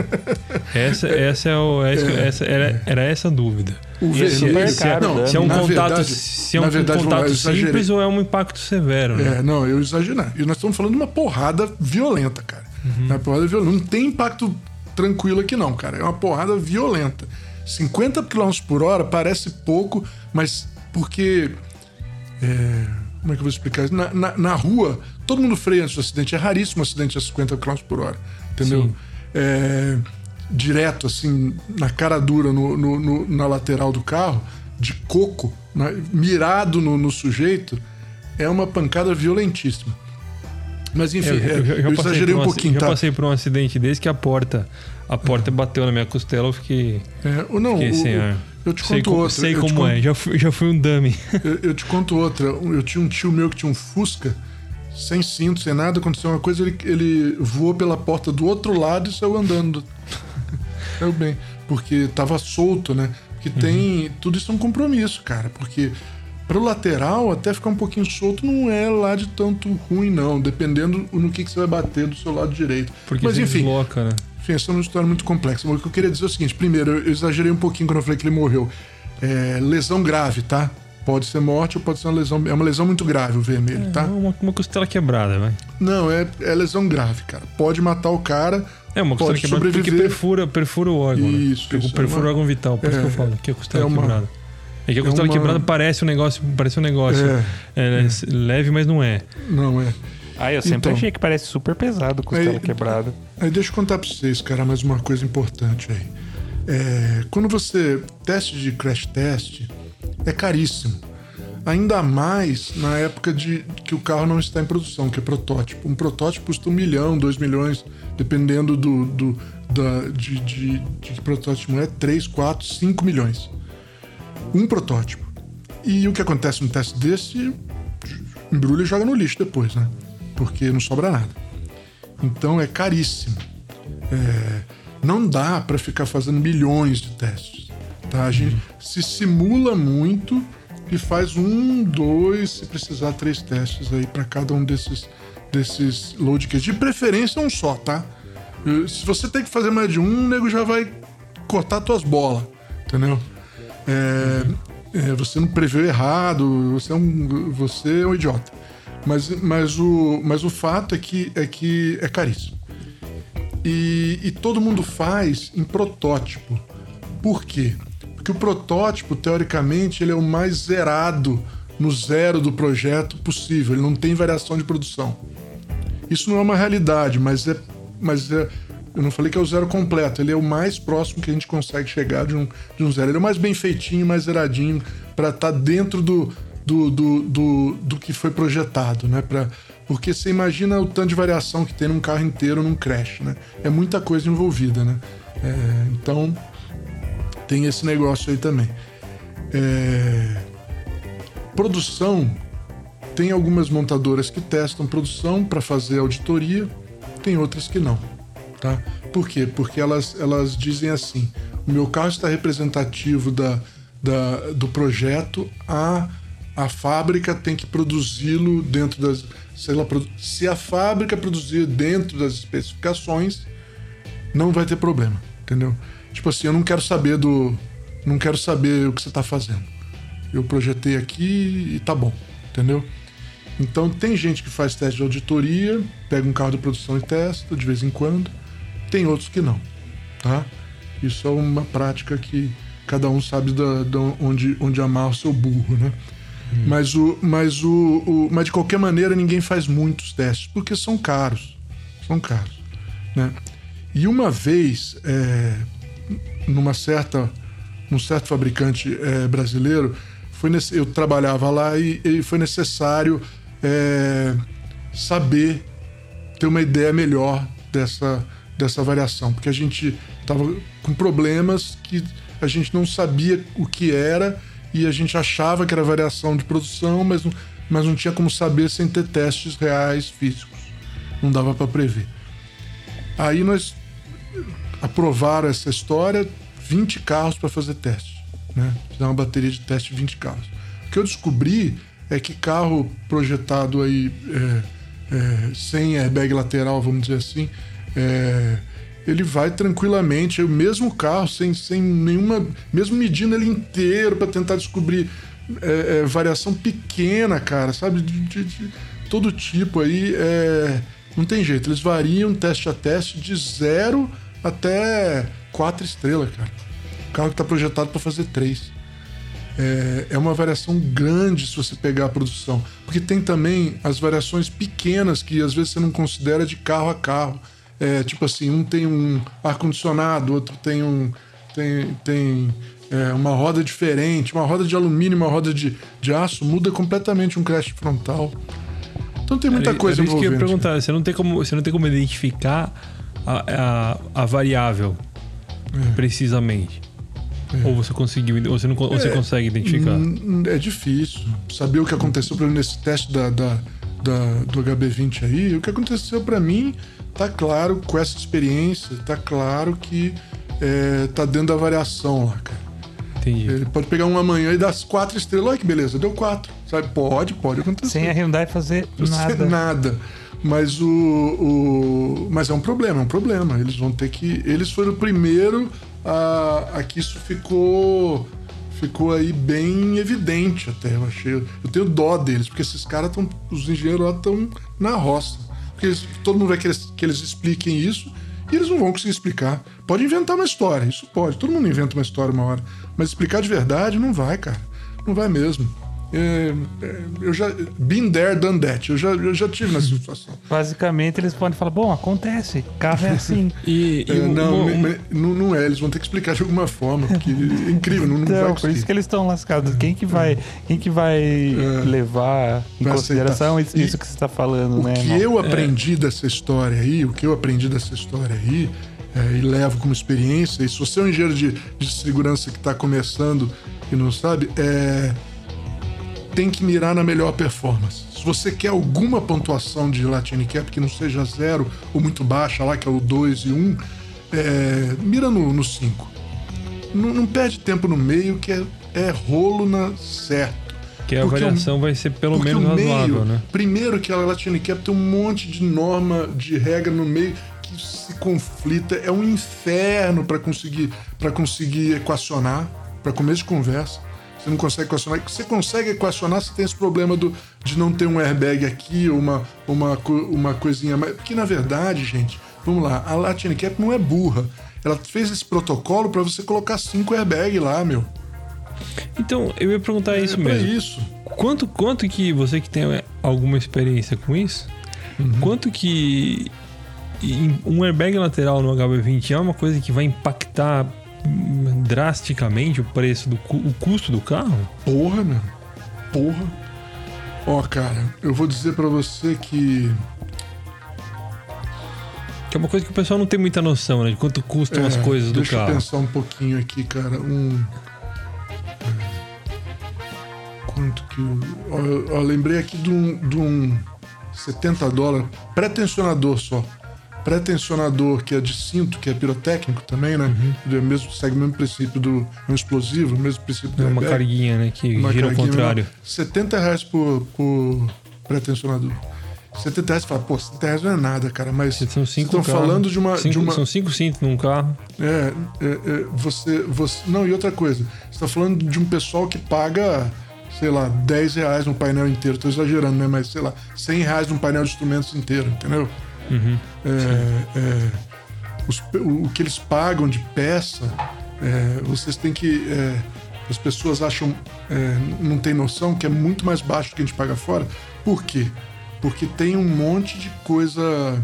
Essa, essa, é o, essa, é, essa era, era essa a dúvida. O vermelho, se, é, não, se é um contato, verdade, se é um verdade, contato simples ou é um impacto severo, né? É, não, eu exagerei. E nós estamos falando de uma porrada violenta, cara. Uhum. Uma porrada violenta. Não tem impacto tranquilo aqui, não, cara. É uma porrada violenta. 50 km por hora parece pouco, mas porque. É, como é que eu vou explicar isso? Na, na, na, rua, todo mundo freia antes do acidente. É raríssimo um acidente a 50 km por hora. Entendeu? Sim. É, direto, assim, na cara dura, no, no- no- na lateral do carro, de coco, mirado no, sujeito, é uma pancada violentíssima. Mas enfim, Eu, é, eu- eu já eu passei exagerei por um ac- pouquinho, Já tá? passei por um acidente desse que a porta, a porta bateu na minha costela, eu fiquei, É, ou não, fiquei o- sem ar. eu te Sei, conto como- outra. sei eu como conto- é, já fui, já fui um dummy. Eu, eu te conto outra. Eu tinha um tio meu que tinha um Fusca, sem cinto, sem nada, aconteceu uma coisa, ele, ele voou pela porta do outro lado e saiu andando. Saiu bem. Porque tava solto, né? Porque tem. Tudo isso é um compromisso, cara. Porque pro lateral, até ficar um pouquinho solto, não é lá de tanto ruim, não. Dependendo no que, que você vai bater do seu lado direito. Porque Mas enfim, desloca, né? enfim, essa é uma história muito complexa. O que eu queria dizer é o seguinte: primeiro, eu exagerei um pouquinho quando eu falei que ele morreu. É, lesão grave, tá? Pode ser morte ou pode ser uma lesão. É uma lesão muito grave o vermelho, tá? Uma, uma costela quebrada, vai. Não, é, é lesão grave, cara. Pode matar o cara. É uma costela Pode quebrada porque sobreviver. perfura, perfura o órgão. Isso, né? isso, é Perfura uma- o órgão vital, por isso que eu é- falo, que é costela é uma- quebrada. É que a é costela uma- quebrada parece um negócio, parece um negócio. É, É, leve, mas não é. não é. Ah, eu sempre Então. achei que parece super pesado costela Aí- quebrada. Aí deixa eu contar pra vocês, cara, mais uma coisa importante aí. É, quando você. Teste de crash test é caríssimo. Ainda mais na época de que o carro não está em produção, que é protótipo. Um protótipo custa um milhão, dois milhões, dependendo do, do- da, de, de, de que protótipo é, três, quatro, cinco milhões. Um protótipo. E o que acontece num teste desse, embrulha e joga no lixo depois, né? Porque não sobra nada. Então é caríssimo. É, não dá para ficar fazendo milhões de testes. Tá? A gente se simula muito e faz um, dois, se precisar, três testes aí para cada um desses, desses load cases. De preferência um só, tá? Eh, Se você tem que fazer mais de um, o nego já vai cortar tuas bolas, entendeu? É, é, você não preveu errado, você é um, você é um idiota. Mas, mas, o, mas o fato é que é, que é caríssimo. E, e todo mundo faz em protótipo. Por quê? Porque o protótipo, teoricamente, ele é o mais zerado no zero do projeto possível. Ele não tem variação de produção. Isso não é uma realidade, mas é. Mas é eu não falei que é o zero completo, ele é o mais próximo que a gente consegue chegar de um, de um zero. Ele é o mais bem feitinho, mais zeradinho, para estar dentro do, do, do, do, do que foi projetado, né? Pra, porque você imagina o tanto de variação que tem num carro inteiro num crash, né? É muita coisa envolvida, né? É, então, tem esse negócio aí também. É, produção, tem algumas montadoras que testam produção para fazer auditoria, tem outras que não, tá? Por quê? Porque elas, elas dizem assim: o meu carro está representativo da, da, do projeto, a, a fábrica tem que produzi-lo dentro das. Lá, produ- se a fábrica produzir dentro das especificações, não vai ter problema, entendeu? Tipo assim, eu não quero saber do. Não quero saber o que você está fazendo. Eu projetei aqui e tá bom, entendeu? Então tem gente que faz teste de auditoria, pega um carro de produção e testa de vez em quando. Tem outros que não, tá? Isso é uma prática que cada um sabe da, da onde, onde amarra o seu burro, né? Mas, o, mas, o, o- mas de qualquer maneira ninguém faz muitos testes, porque são caros. São caros. Né? E uma vez, é, numa certa, num certo fabricante é, brasileiro, foi nesse- eu trabalhava lá e, e foi necessário é, saber ter uma ideia melhor dessa, dessa variação, porque a gente estava com problemas que a gente não sabia o que era e a gente achava que era variação de produção, mas mas não tinha como saber sem ter testes reais físicos. Não dava para prever. Aí nós aprovaram essa história, 20 carros para fazer teste. Né? Fizeram uma bateria de teste de 20 carros. O que eu descobri é que carro projetado aí é, é, sem airbag lateral, vamos dizer assim, é, ele vai tranquilamente, o mesmo carro, sem, sem nenhuma. Mesmo medindo ele inteiro para tentar descobrir é, é, variação pequena, cara, sabe? De, de- de todo tipo aí. é, não tem jeito, eles variam teste a teste de zero até quatro estrelas, cara. O carro que está projetado para fazer três. É, é uma variação grande se você pegar a produção. Porque tem também as variações pequenas que às vezes você não considera de carro a carro. É, tipo assim, um tem um ar-condicionado, outro tem um. tem, tem é, uma roda diferente, uma roda de alumínio, uma roda de, de aço, muda completamente um crash frontal. Então tem muita Era- coisa era isso que eu ia perguntar. Você não tem como, você não tem como identificar a, a, a variável É. precisamente. Ou você conseguiu, ou você não ou você É. consegue identificar. É difícil saber o que aconteceu pra mim nesse teste da, da, da- do HB20 aí. O que aconteceu pra mim tá claro com essa experiência, tá claro que é, tá dentro da variação lá, cara. Entendi. Ele pode pegar um amanhã e dar as quatro estrelas. Olha que beleza, deu quatro. Sabe? Pode, pode acontecer. Sem a Hyundai fazer nada. Nada. Mas o, o- Mas é um problema, é um problema. Eles vão ter que. Eles foram o primeiro a, a que isso ficou. Ficou aí bem evidente até, eu achei. Eu tenho dó deles, porque esses caras estão. Os engenheiros lá estão na roça. Porque eles- todo mundo vai querer que eles expliquem isso e eles não vão conseguir explicar. Pode inventar uma história, isso pode. Todo mundo inventa uma história uma hora. Mas explicar de verdade não vai, cara. Não vai mesmo. É, é, eu já. Been there, done that. Eu já, eu já tive nessa situação. Basicamente, eles podem falar: bom, acontece, carro é assim. E, e É, o- não, o- não, não é, eles vão ter que explicar de alguma forma, porque é incrível, não, não vai Então, por isso que eles estão lascados. Quem que vai, quem que vai levar em Vai consideração aceitar. isso, E que você está falando, O né? que irmão? eu aprendi dessa história aí, o que eu aprendi dessa história aí, é, e levo como experiência, e se você é um engenheiro de, de segurança que está começando e não sabe, é, tem que mirar na melhor performance. Se você quer alguma pontuação de Latine Cap que não seja zero ou muito baixa, lá que é o 2 e 1, um, é, mira no 5. Não, não perde tempo no meio, que é, é rolo na certo. que a porque o- variação vai ser pelo menos o meio, razoável, né? Primeiro que a Latine Cap tem um monte de norma, de regra no meio que se conflita. É um inferno para conseguir para conseguir equacionar, para começo de conversa. Você não consegue equacionar. Você consegue equacionar, você tem esse problema do, de não ter um airbag aqui, ou uma, uma, uma coisinha mais. Porque, na verdade, gente, vamos lá, a Latine Cap não é burra. Ela fez esse protocolo para você colocar cinco airbags lá, meu. Então, eu ia perguntar isso é mesmo. isso. Quanto, quanto que você que tem é, alguma experiência com isso, Uhum. quanto que um airbag lateral no HB20 é uma coisa que vai impactar drasticamente o preço do cu- o custo do carro? Porra, meu. Porra. Ó, cara, eu vou dizer pra você que. Que é uma coisa que o pessoal não tem muita noção, né? De quanto custam as é, coisas do deixa eu carro. pensar um pouquinho aqui, cara. Um. Quanto que. eu- eu, lembrei aqui de um, de um 70 dólares. Pré-tensionador só. Pré-tensionador que é de cinto, que é pirotécnico também, né? Uhum. É mesmo, segue o mesmo princípio do. É um explosivo, o mesmo princípio do É uma carguinha, né? Que Uma gira ao contrário. menor. 70 reais por, por pré-tensionador. 70 reais, você fala, pô, 70 reais não é nada, cara, mas São cinco estão carros. falando de uma, Cinco- de uma São cinco cintos num carro. é, é, é, você, você. Não, e outra coisa, você tá falando de um pessoal que paga, sei lá, 10 reais no painel inteiro. Tô exagerando, né? Mas, sei lá, 100 reais num painel de instrumentos inteiro, entendeu? Uhum. É, é, os o, o que eles pagam de peça, é, vocês têm que. é, as pessoas acham, é, não tem noção que é muito mais baixo do que a gente paga fora. Por quê? Porque tem um monte de coisa.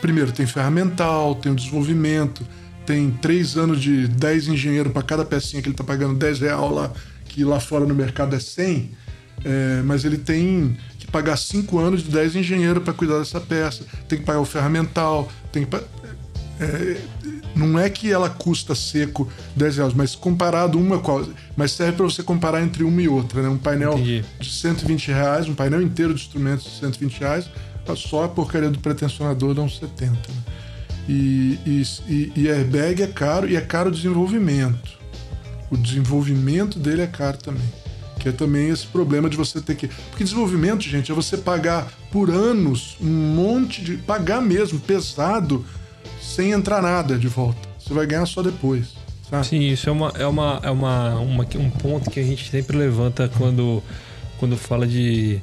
Primeiro, tem ferramental, tem o desenvolvimento, tem três anos de 10 engenheiros para cada pecinha que ele tá pagando 10 real lá, que lá fora no mercado é 100. É, mas ele tem pagar 5 anos de 10 engenheiros para cuidar dessa peça, tem que pagar o ferramental, tem que. pa- é, não é que ela custa seco 10 reais, mas comparado uma com a Mas serve para você comparar entre uma e outra, né? Um painel Entendi. de 120 reais, um painel inteiro de instrumentos de 120 reais, só a porcaria do pretensionador dá uns 70. né? E, e, e, e airbag é caro e é caro o desenvolvimento. O desenvolvimento dele é caro também. Que é também esse problema de você ter que. Porque desenvolvimento, gente, é você pagar por anos um monte de. pagar mesmo, pesado, sem entrar nada de volta. Você vai ganhar só depois. Sabe? Sim, isso é, uma, é, uma, é uma, uma- um ponto que a gente sempre levanta quando, quando fala de,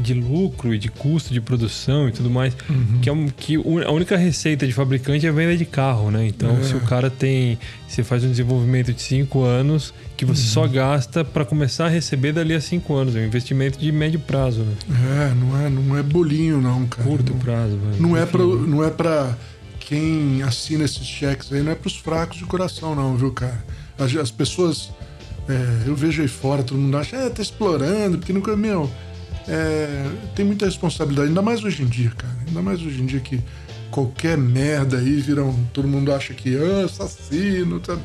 de lucro e de custo de produção e tudo mais. Uhum. Que, é um, que a única receita de fabricante é a venda de carro, né? Então, É. se o cara tem. Você faz um desenvolvimento de 5 anos que você Uhum. só gasta para começar a receber dali a 5 anos. É um investimento de médio prazo, né? É, não é, não é bolinho, não, cara. Curto não, prazo. velho. não é pra, não é pra quem assina esses cheques aí não é pros fracos de coração, não, viu, cara? As, as pessoas. é, eu vejo aí fora, todo mundo acha, é, tá explorando, porque nunca. Meu, é, tem muita responsabilidade, ainda mais hoje em dia, cara. Ainda mais hoje em dia que qualquer merda aí viram. Todo mundo acha que ah, assassino, tá?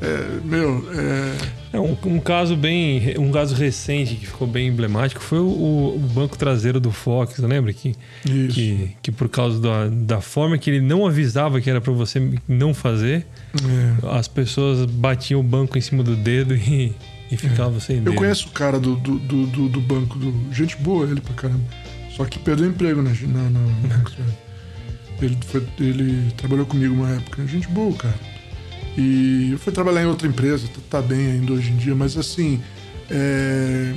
É, meu, é, É, um, um caso bem. Um caso recente que ficou bem emblemático foi o, o banco traseiro do Fox, lembra? Que, Isso. que, que por causa da, da forma que ele não avisava que era pra você não fazer, é. as pessoas batiam o banco em cima do dedo e, e ficavam sem dedo. Eu conheço o cara do, do, do, do- banco, do, gente boa ele pra caramba. Só que perdeu emprego na, na, na ele, foi, ele trabalhou comigo uma época. Gente boa, cara. E fui trabalhar em outra empresa, tá, tá bem ainda hoje em dia, mas assim. É,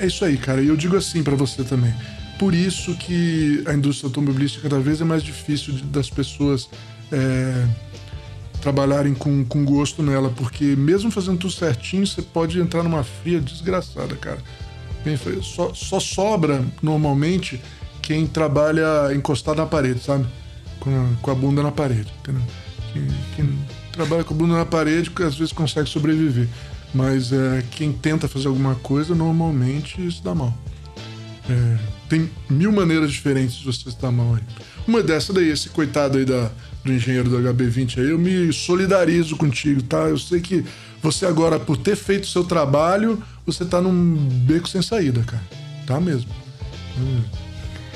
é isso aí, cara. E eu digo assim pra você também. Por isso que a indústria automobilística cada vez é mais difícil de- das pessoas. é, trabalharem com, com gosto nela, porque mesmo fazendo tudo certinho, você pode entrar numa fria desgraçada, cara. Bem, foi- só, só sobra, normalmente, quem trabalha encostado na parede, sabe? Com a, com a bunda na parede? Quem, quem trabalha com a bunda na parede, às vezes consegue sobreviver. Mas é, quem tenta fazer alguma coisa, normalmente se dá mal. É, tem mil maneiras diferentes de você estar mal aí. Uma dessa daí, esse coitado aí da, do engenheiro do HB20 aí, eu me solidarizo contigo, tá? Eu sei que você agora, por ter feito o seu trabalho, você tá num beco sem saída, cara. Tá mesmo. Hum.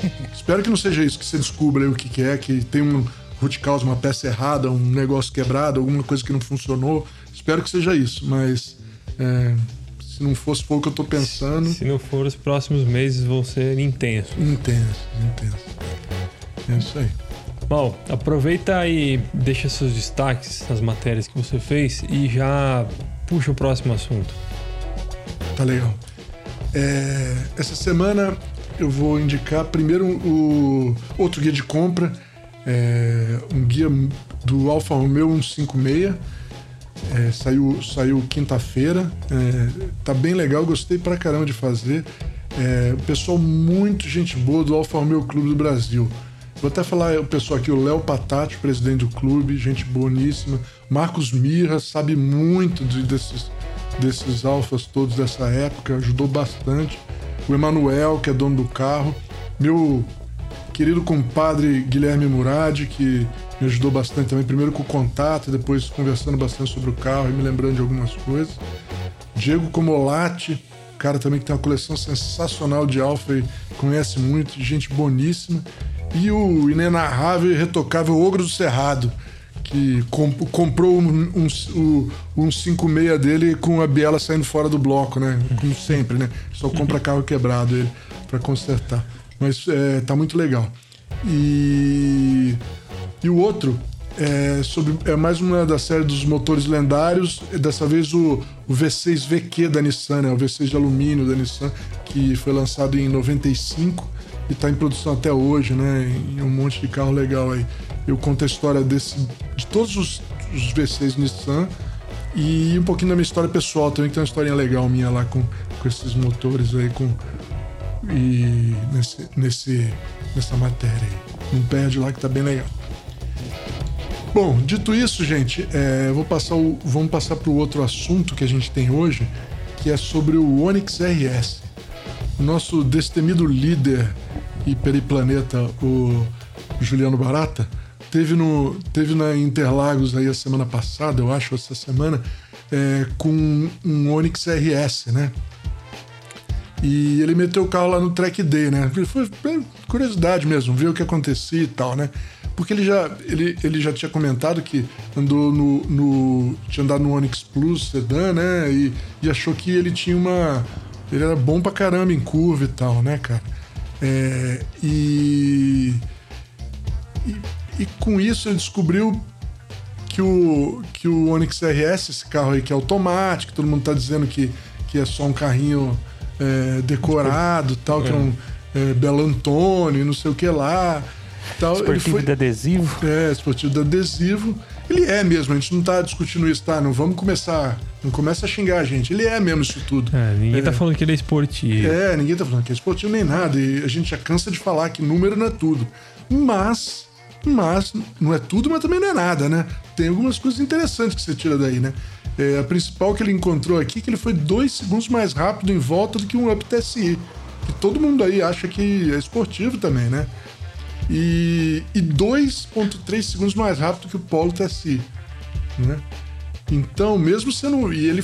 Espero que não seja isso, que você descubra aí o que, que é, que tem um root cause, uma peça errada, um negócio quebrado, alguma coisa que não funcionou. Espero que seja isso, mas é, se não fosse foi o que eu tô pensando. Se não for, os próximos meses vão ser intensos. Intenso, intenso. É isso aí. Bom, aproveita e deixa seus destaques nas matérias que você fez e já puxa o próximo assunto. Tá legal. É, essa semana eu vou indicar primeiro o outro guia de compra, é, um guia do Alfa Romeo 156. É, saiu saiu quinta-feira. É, tá bem legal, gostei pra caramba de fazer. É, pessoal muito gente boa do Alfa Romeo Clube do Brasil. Vou até falar o pessoal aqui, o Léo Patati, presidente do clube, gente boníssima. Marcos Mirra, sabe muito de- desses, desses alfas todos dessa época, ajudou bastante. O Emanuel, que é dono do carro. Meu querido compadre Guilherme Murad, que me ajudou bastante também, primeiro com o contato, depois conversando bastante sobre o carro e me lembrando de algumas coisas. Diego Comolatti, cara também que tem uma coleção sensacional de Alfa e conhece muito, gente boníssima. E o inenarrável e retocável Ogro do Cerrado, que comp- comprou um, um, o- um 56 dele com a biela saindo fora do bloco, né? Como sempre, né? Só compra carro quebrado ele para consertar. Mas é, tá muito legal. E, e o outro é, sobre, é mais uma da série dos motores lendários. Dessa vez o, o V6 VQ da Nissan, né? o V6 de alumínio da Nissan, que foi lançado em 95 e está em produção até hoje, né? Em um monte de carro legal aí. Eu conto a história desse, de todos os, os V6 Nissan e um pouquinho da minha história pessoal também, que tem uma historinha legal minha lá com, com esses motores aí, com, e nesse, nesse, nessa matéria aí. Não perde lá que tá bem legal. Bom, dito isso, gente, é, vou passar o, vamos passar para o outro assunto que a gente tem hoje, que é sobre o Onix RS. O nosso destemido líder e periplaneta, o Juliano Barata, teve, no, teve na Interlagos aí a semana passada, eu acho, essa semana, é, com um Onix RS, né? E ele meteu o carro lá no track day, né? Foi curiosidade mesmo, ver o que acontecia e tal, né? Porque ele já, ele, ele já tinha comentado que andou no, no. tinha andado no Onix Plus sedã, né? E, e achou que ele tinha uma. Ele era bom pra caramba em curva e tal, né, cara? É, e, e. E com isso ele descobriu que o, que o Onix RS, esse carro aí que é automático, todo mundo tá dizendo que, que é só um carrinho é, decorado tal, que é um é, Belo Antônio, não sei o que lá. Tal. Ele Esportivo foi, de adesivo. é, esportivo de adesivo. Ele é mesmo, a gente não tá discutindo isso, tá? Não vamos começar. Não começa a xingar a gente. Ele é mesmo isso tudo. É, ninguém É. tá falando que ele é esportivo. É, ninguém tá falando que é esportivo nem nada. E a gente já cansa de falar que número não é tudo. Mas Mas não é tudo, mas também não é nada, né? Tem algumas coisas interessantes que você tira daí, né? É, a principal que ele encontrou aqui é que ele foi dois segundos mais rápido em volta do que um Up TSI. Que todo mundo aí acha que é esportivo também, né? E, e 2,3 segundos mais rápido que o Polo TSI. Né? Então, mesmo sendo. E ele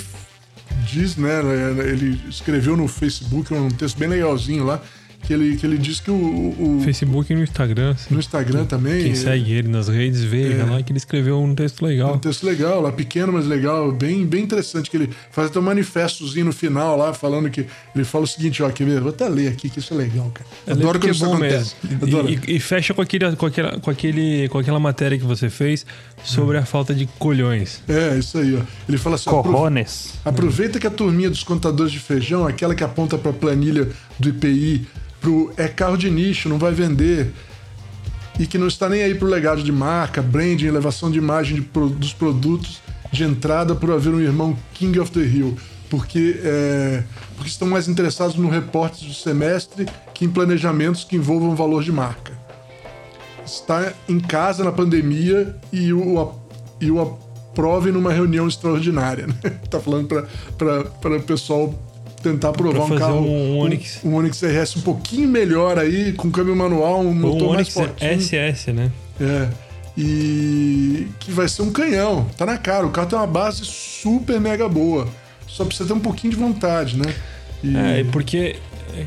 diz, né? Ele escreveu no Facebook um texto bem legalzinho lá que ele, que ele diz que o, o Facebook e no Instagram. Assim, no Instagram também. Quem é, segue ele nas redes vê é, lá que ele escreveu um texto legal. Um texto legal, lá pequeno, mas legal, bem, bem interessante. Que ele faz até um manifestozinho no final lá, falando que. Ele fala o seguinte, ó, quer ver? Vou até ler aqui, que isso é legal, cara. É Adoro que é isso bom acontece. Mesmo. E, e, e, fecha com, aquele, com, aquela, com, aquele, com aquela matéria que você fez sobre hum. a falta de colhões. É, isso aí, ó. Ele fala assim: Corrones. Aproveita que a turminha dos contadores de feijão, aquela que aponta para a planilha do IPI pro é carro de nicho, não vai vender e que não está nem aí pro legado de marca, branding, elevação de imagem de, dos produtos de entrada por haver um irmão King of the Hill, porque, é, porque estão mais interessados no reporte do semestre que em planejamentos que envolvam valor de marca. Está em casa na pandemia e o, e o aprove numa reunião extraordinária. Né? Tá falando para o pessoal tentar provar um carro. Um Onix. Um, um Onix RS um pouquinho melhor aí, com câmbio manual, um motor um mais forte. SS, né? É. E que vai ser um canhão. Tá na cara. O carro tem uma base super mega boa. Só precisa ter um pouquinho de vontade, né? E... É, porque. É,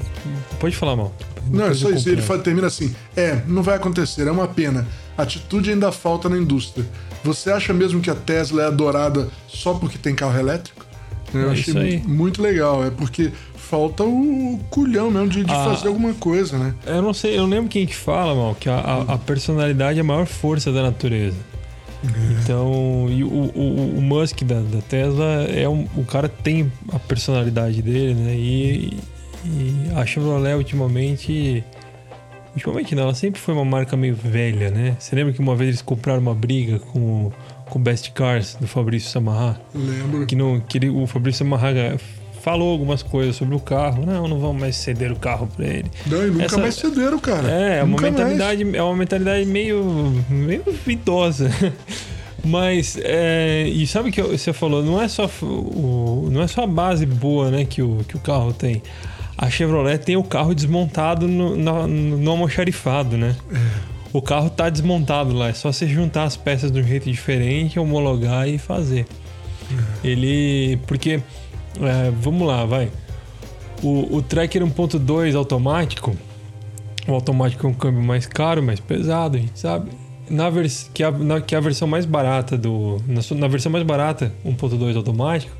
pode falar mal. Não, é só isso. Ele fala, termina assim: É, não vai acontecer, é uma pena. Atitude ainda falta na indústria. Você acha mesmo que a Tesla é adorada só porque tem carro elétrico? Eu é achei muito, legal, é porque falta o culhão mesmo de, de ah, fazer alguma coisa, né? Eu não sei, eu lembro quem que fala, mal, que a, a, personalidade é a maior força da natureza. É. Então, e o, o, o Musk da, da, Tesla é um, o cara tem a personalidade dele, né? E, e a Chevrolet ultimamente ultimamente não, ela sempre foi uma marca meio velha, né? Você lembra que uma vez eles compraram uma briga com com Best Cars do Fabrício Samarra. Lembro. Que, no, que ele, o Fabrício Samarra falou algumas coisas sobre o carro. Não, não vamos mais ceder o carro para ele. Não, e nunca Essa, mais cederam, cara. É, é uma mentalidade, é uma mentalidade meio, meio idosa. Mas, é, e sabe o que você falou? Não é só o, não é só a base boa, né, que o, que o carro tem. A Chevrolet tem o carro desmontado no, no, no almoxarifado, né? É o carro tá desmontado lá. É só você juntar as peças de um jeito diferente, homologar e fazer. Uhum. Ele. Porque. É, vamos lá, vai. O, o Tracker 1.2 automático. O automático é um câmbio mais caro, mais pesado, a gente sabe. Na vers que, a, na, que a versão mais barata do. Na, na versão mais barata, 1.2 automático,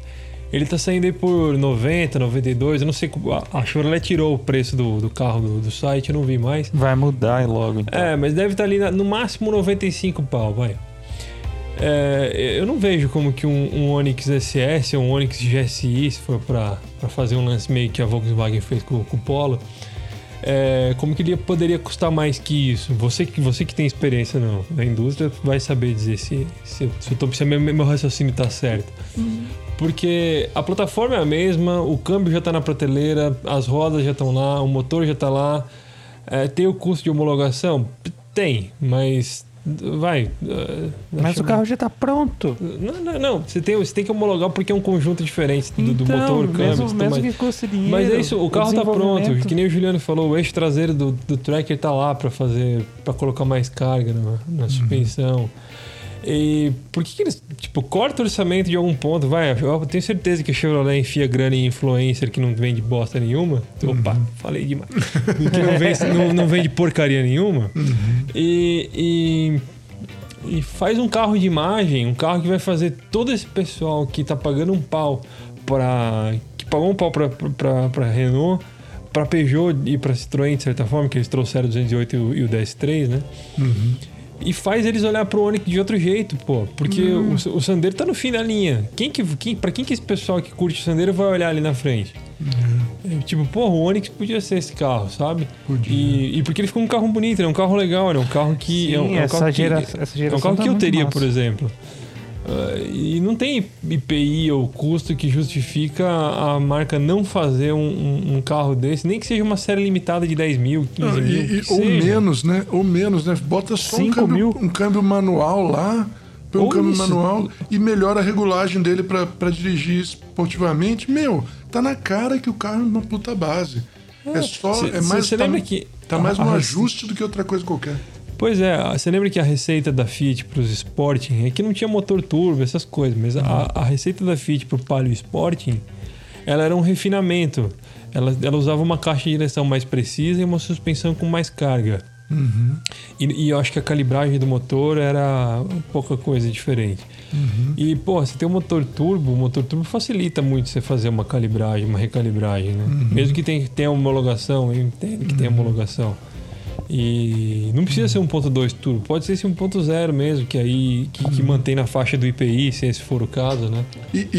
ele tá saindo aí por 90, 92. Eu não sei. A Chevrolet tirou o preço do, do carro do, do site, eu não vi mais. Vai mudar logo então. É, mas deve estar tá ali na, no máximo 95 pau, vai. É, eu não vejo como que um, um Onix SS ou um Onix GSI, se for para fazer um lance meio que a Volkswagen fez com, com o Polo, é, como que ele poderia custar mais que isso? Você que, você que tem experiência no, na indústria vai saber dizer se, se, se, eu tô, se meu, meu raciocínio está certo. Uhum. Porque a plataforma é a mesma, o câmbio já está na prateleira, as rodas já estão lá, o motor já está lá. É, tem o custo de homologação? Tem, mas vai. Uh, mas o carro já está pronto. Não, não, não. Você tem, você tem que homologar porque é um conjunto diferente do, então, do motor, câmbio. Mesmo, mesmo que custe dinheiro. Mas é isso, o carro está pronto. Que nem o Juliano falou, o eixo traseiro do, do tracker está lá para fazer, para colocar mais carga na, na uhum. suspensão. E por que, que, eles, tipo, corta o orçamento de algum ponto? Vai, eu tenho certeza que a Chevrolet enfia grana em influencer que não vende bosta nenhuma. Uhum. Opa, falei demais. que não vende, não, não vende porcaria nenhuma. Uhum. E, e, e, faz um carro de imagem, um carro que vai fazer todo esse pessoal que tá pagando um pau para que pagou um pau pra, pra, pra Renault, pra Peugeot e pra Citroën, de certa forma, que eles trouxeram o 208 e o, e o DS3, né? Uhum e faz eles olhar pro Onix de outro jeito, pô. Porque hum. o, o Sandero tá no fim da linha. Quem que, quem, pra quem que esse pessoal que curte o Sandero vai olhar ali na frente? Uhum. Tipo, pô, o Onix podia ser esse carro, sabe? Podia. E, e porque ele ficou um carro bonito, é um carro legal, é um carro que. Sim, é um, é um essa, gera, que, essa geração. É um carro tá que eu teria, massa. por exemplo. Uh, e não tem IPI ou custo que justifica a marca não fazer um, um, um, carro desse, nem que seja uma série limitada de 10 mil, 15 não, mil. E, ou seja. menos, né? Ou menos, né? Bota só um câmbio, um câmbio, manual lá, põe um câmbio isso. manual e melhora a regulagem dele para dirigir esportivamente. Meu, tá na cara que o carro é uma puta base. É, é só. Cê, é mais. Tá, lembra que. Tá mais um ajuste do que outra coisa qualquer. Pois é, você lembra que a receita da Fiat para os Sporting é que não tinha motor turbo, essas coisas, mas a, a receita da Fiat para o Palio Sporting ela era um refinamento. Ela, ela usava uma caixa de direção mais precisa e uma suspensão com mais carga. Uhum. E, e, eu acho que a calibragem do motor era pouca coisa diferente. Uhum. E, pô, você tem um motor turbo, o motor turbo facilita muito você fazer uma calibragem, uma recalibragem, né? Uhum. Mesmo que tenha, tenha homologação, eu entendo que tenha uhum. homologação. E não precisa ser 1.2 turbo, pode ser esse 1.0 mesmo, que aí que, que, mantém na faixa do IPI, se esse for o caso, né? E, e,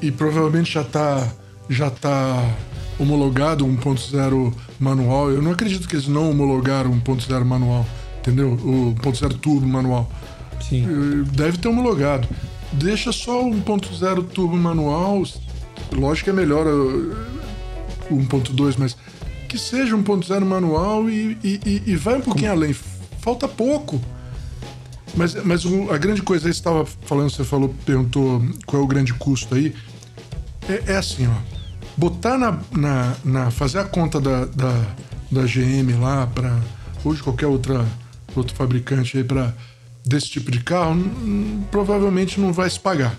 e, e provavelmente já está já tá homologado 1.0 manual. Eu não acredito que eles não homologaram 1.0 manual, entendeu? O 1.0 turbo manual. Sim. Eh, deve ter homologado. Deixa só o 1.0 turbo manual. Lógico que é melhor eh, o 1.2, mas que seja 1.0 manual e, e, e, vai um pouquinho Como? além. Falta pouco. Mas, mas a grande coisa, aí você estava falando, você falou, perguntou qual é o grande custo aí. É, é assim, ó. Botar na, na, na, fazer a conta da, da, da GM lá para ou de qualquer outra outro fabricante aí para desse tipo de carro, provavelmente não vai se pagar.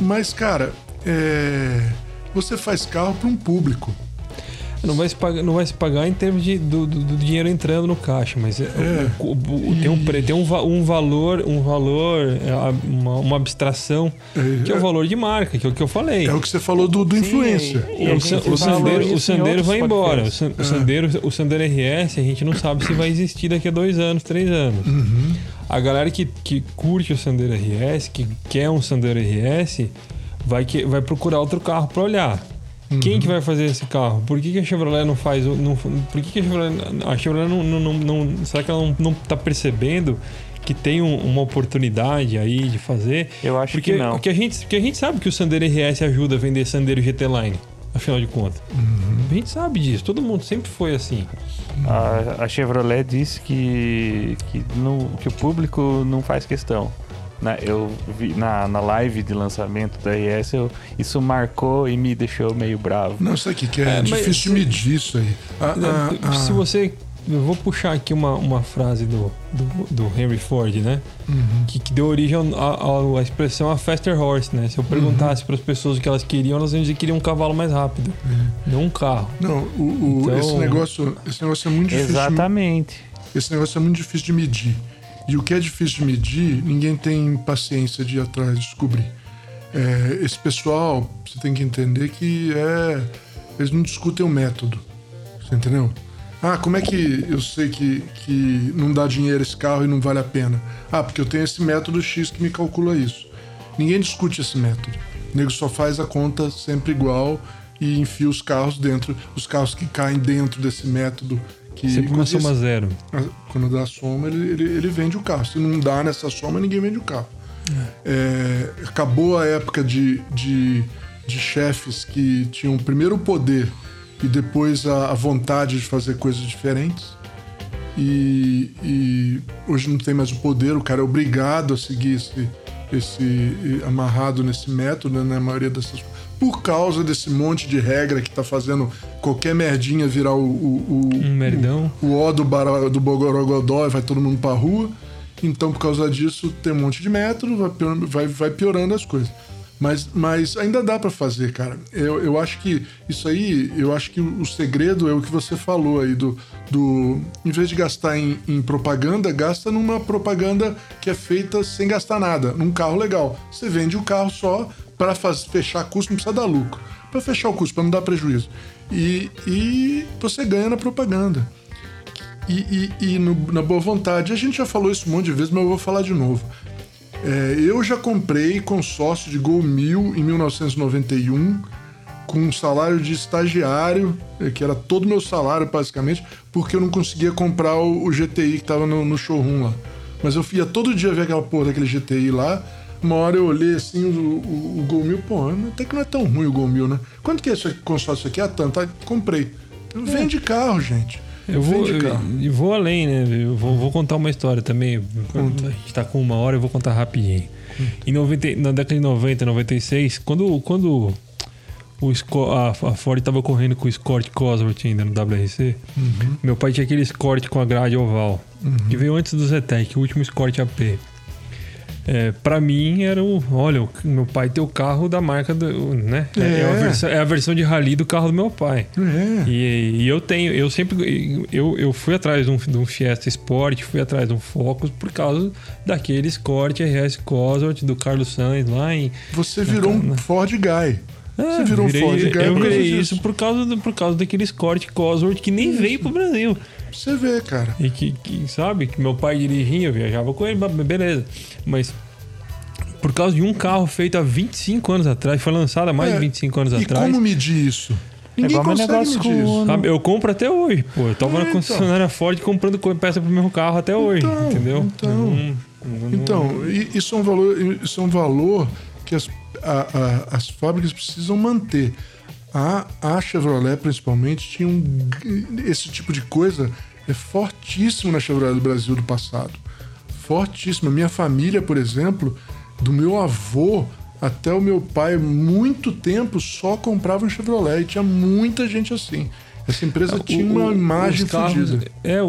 Mas cara, é, você faz carro para um público. Não vai se pagar, não vai se pagar em termos de, do, do, do dinheiro entrando no caixa, mas é, é. O, o, o, tem, um, tem um, um valor, um valor, é, uma, uma abstração, é. que é o valor de marca, que é o que eu falei. É o que você falou do, do influencer. Sim, o, o, Sandero, o Sandero vai embora. O, é. Sandero, o Sandero RS, a gente não sabe se vai existir daqui a dois anos, três anos. Uhum. A galera que, que curte o Sandero RS, que quer um Sandero RS, vai, que, vai procurar outro carro para olhar. Uhum. Quem que vai fazer esse carro? Por que, que a Chevrolet não faz. Não, por que, que a Chevrolet. A Chevrolet não, não, não, não Será que ela não, não tá percebendo que tem um, uma oportunidade aí de fazer? Eu acho porque, que não. Porque a, gente, porque a gente sabe que o Sandero RS ajuda a vender Sandero GT Line, afinal de contas. Uhum. A gente sabe disso, todo mundo sempre foi assim. A, a Chevrolet disse que, que, não, que o público não faz questão na, eu vi na, na live de lançamento da IS, eu, isso marcou e me deixou meio bravo. Não, isso aqui que é, é difícil de medir isso aí. Ah, ah, ah, se você. Eu vou puxar aqui uma, uma frase do, do, do Henry Ford, né? Uhum. Que, que deu origem à expressão a faster horse, né? Se eu perguntasse uhum. para as pessoas o que elas queriam, elas iam dizer que queriam um cavalo mais rápido, uhum. não um carro. Não, o, o então... esse, negócio, esse negócio é muito difícil. Exatamente. De, esse negócio é muito difícil de medir. E o que é difícil de medir, ninguém tem paciência de ir atrás de descobrir. É, esse pessoal, você tem que entender que é, eles não discutem o método. Você entendeu? Ah, como é que eu sei que, que não dá dinheiro esse carro e não vale a pena? Ah, porque eu tenho esse método X que me calcula isso. Ninguém discute esse método. O nego só faz a conta sempre igual e enfia os carros dentro, os carros que caem dentro desse método que Sempre uma soma zero. Quando dá soma, ele, ele, ele, vende o carro. Se não dá nessa soma, ninguém vende o carro. É. É, acabou a época de, de, de chefes que tinham primeiro o poder e depois a, a vontade de fazer coisas diferentes. E, e, hoje não tem mais o poder, o cara é obrigado a seguir esse, esse amarrado nesse método, né, na maioria dessas por causa desse monte de regra que tá fazendo qualquer merdinha virar o. o, o um merdão. O, o ó do, bar, do Bogorogodó e vai todo mundo pra rua. Então, por causa disso, tem um monte de método, vai piorando, vai, vai piorando as coisas. Mas, mas ainda dá para fazer, cara. Eu, eu acho que isso aí, eu acho que o segredo é o que você falou aí do. do em vez de gastar em, em propaganda, gasta numa propaganda que é feita sem gastar nada, num carro legal. Você vende o carro só, para fechar custo não precisa dar lucro. Para fechar o custo, para não dar prejuízo. E, e você ganha na propaganda. E, e, e no, na boa vontade, a gente já falou isso um monte de vezes, mas eu vou falar de novo. É, eu já comprei consórcio de Gol 1000 em 1991 com um salário de estagiário, é, que era todo meu salário basicamente, porque eu não conseguia comprar o, o GTI que estava no, no, showroom lá. Mas eu ia todo dia ver aquela porra daquele GTI lá, uma hora eu olhei assim o, o, o Gol 1000, pô, até que não é tão ruim o Gol 1000, né? Quanto que é esse consórcio aqui? Ah, tanto. Ah, comprei. Vende carro, gente. Eu vou, e vou além, né? Eu vou, vou contar uma história também. Conta. A gente tá com uma hora, eu vou contar rapidinho. Em 90, na década de 90, 96, quando, quando o Esco- a, a Ford tava correndo com o Escort Cosworth ainda no WRC, Uhum. meu pai tinha aquele Escort com a grade oval, que veio antes do Zetec, o último Escort AP. É, pra mim era o. Olha, o meu pai tem o carro da marca do. né? É, é a É. versão, é a versão de rally do carro do meu pai. É. E, e eu tenho, eu sempre. Eu, eu fui atrás de um, de um Fiesta Sport, fui atrás de um Focus por causa daquele Escort RS Cosworth do Carlos Sainz lá em. Você virou um Ford Guy. Você virou virei- Ford Guy. Eu virei isso por causa, do, por causa daquele Escort Cosworth que nem veio pro Brasil. Você vê, cara. E que, que, sabe, que meu pai dirigia, eu viajava com ele, beleza. Mas por causa de um carro feito há 25 anos atrás, foi lançado há mais É, de 25 anos E atrás. como medir isso? Ninguém igual meu consegue negócio medir isso. Sabe, eu compro até hoje, pô. Eu tava É, na então. concessionária Ford comprando co- peça pro meu carro até hoje, Então, entendeu? então. Não- eu não- Então, isso é um valor, isso é um valor que as, a- a- as fábricas precisam manter. A, a Chevrolet, principalmente, tinha um, esse tipo de coisa é fortíssimo na Chevrolet do Brasil do passado. Fortíssimo. Minha família, por exemplo, do meu avô até o meu pai, muito tempo só comprava um Chevrolet e tinha muita gente assim. Essa empresa tinha O- uma imagem os carros- fodida. É, o,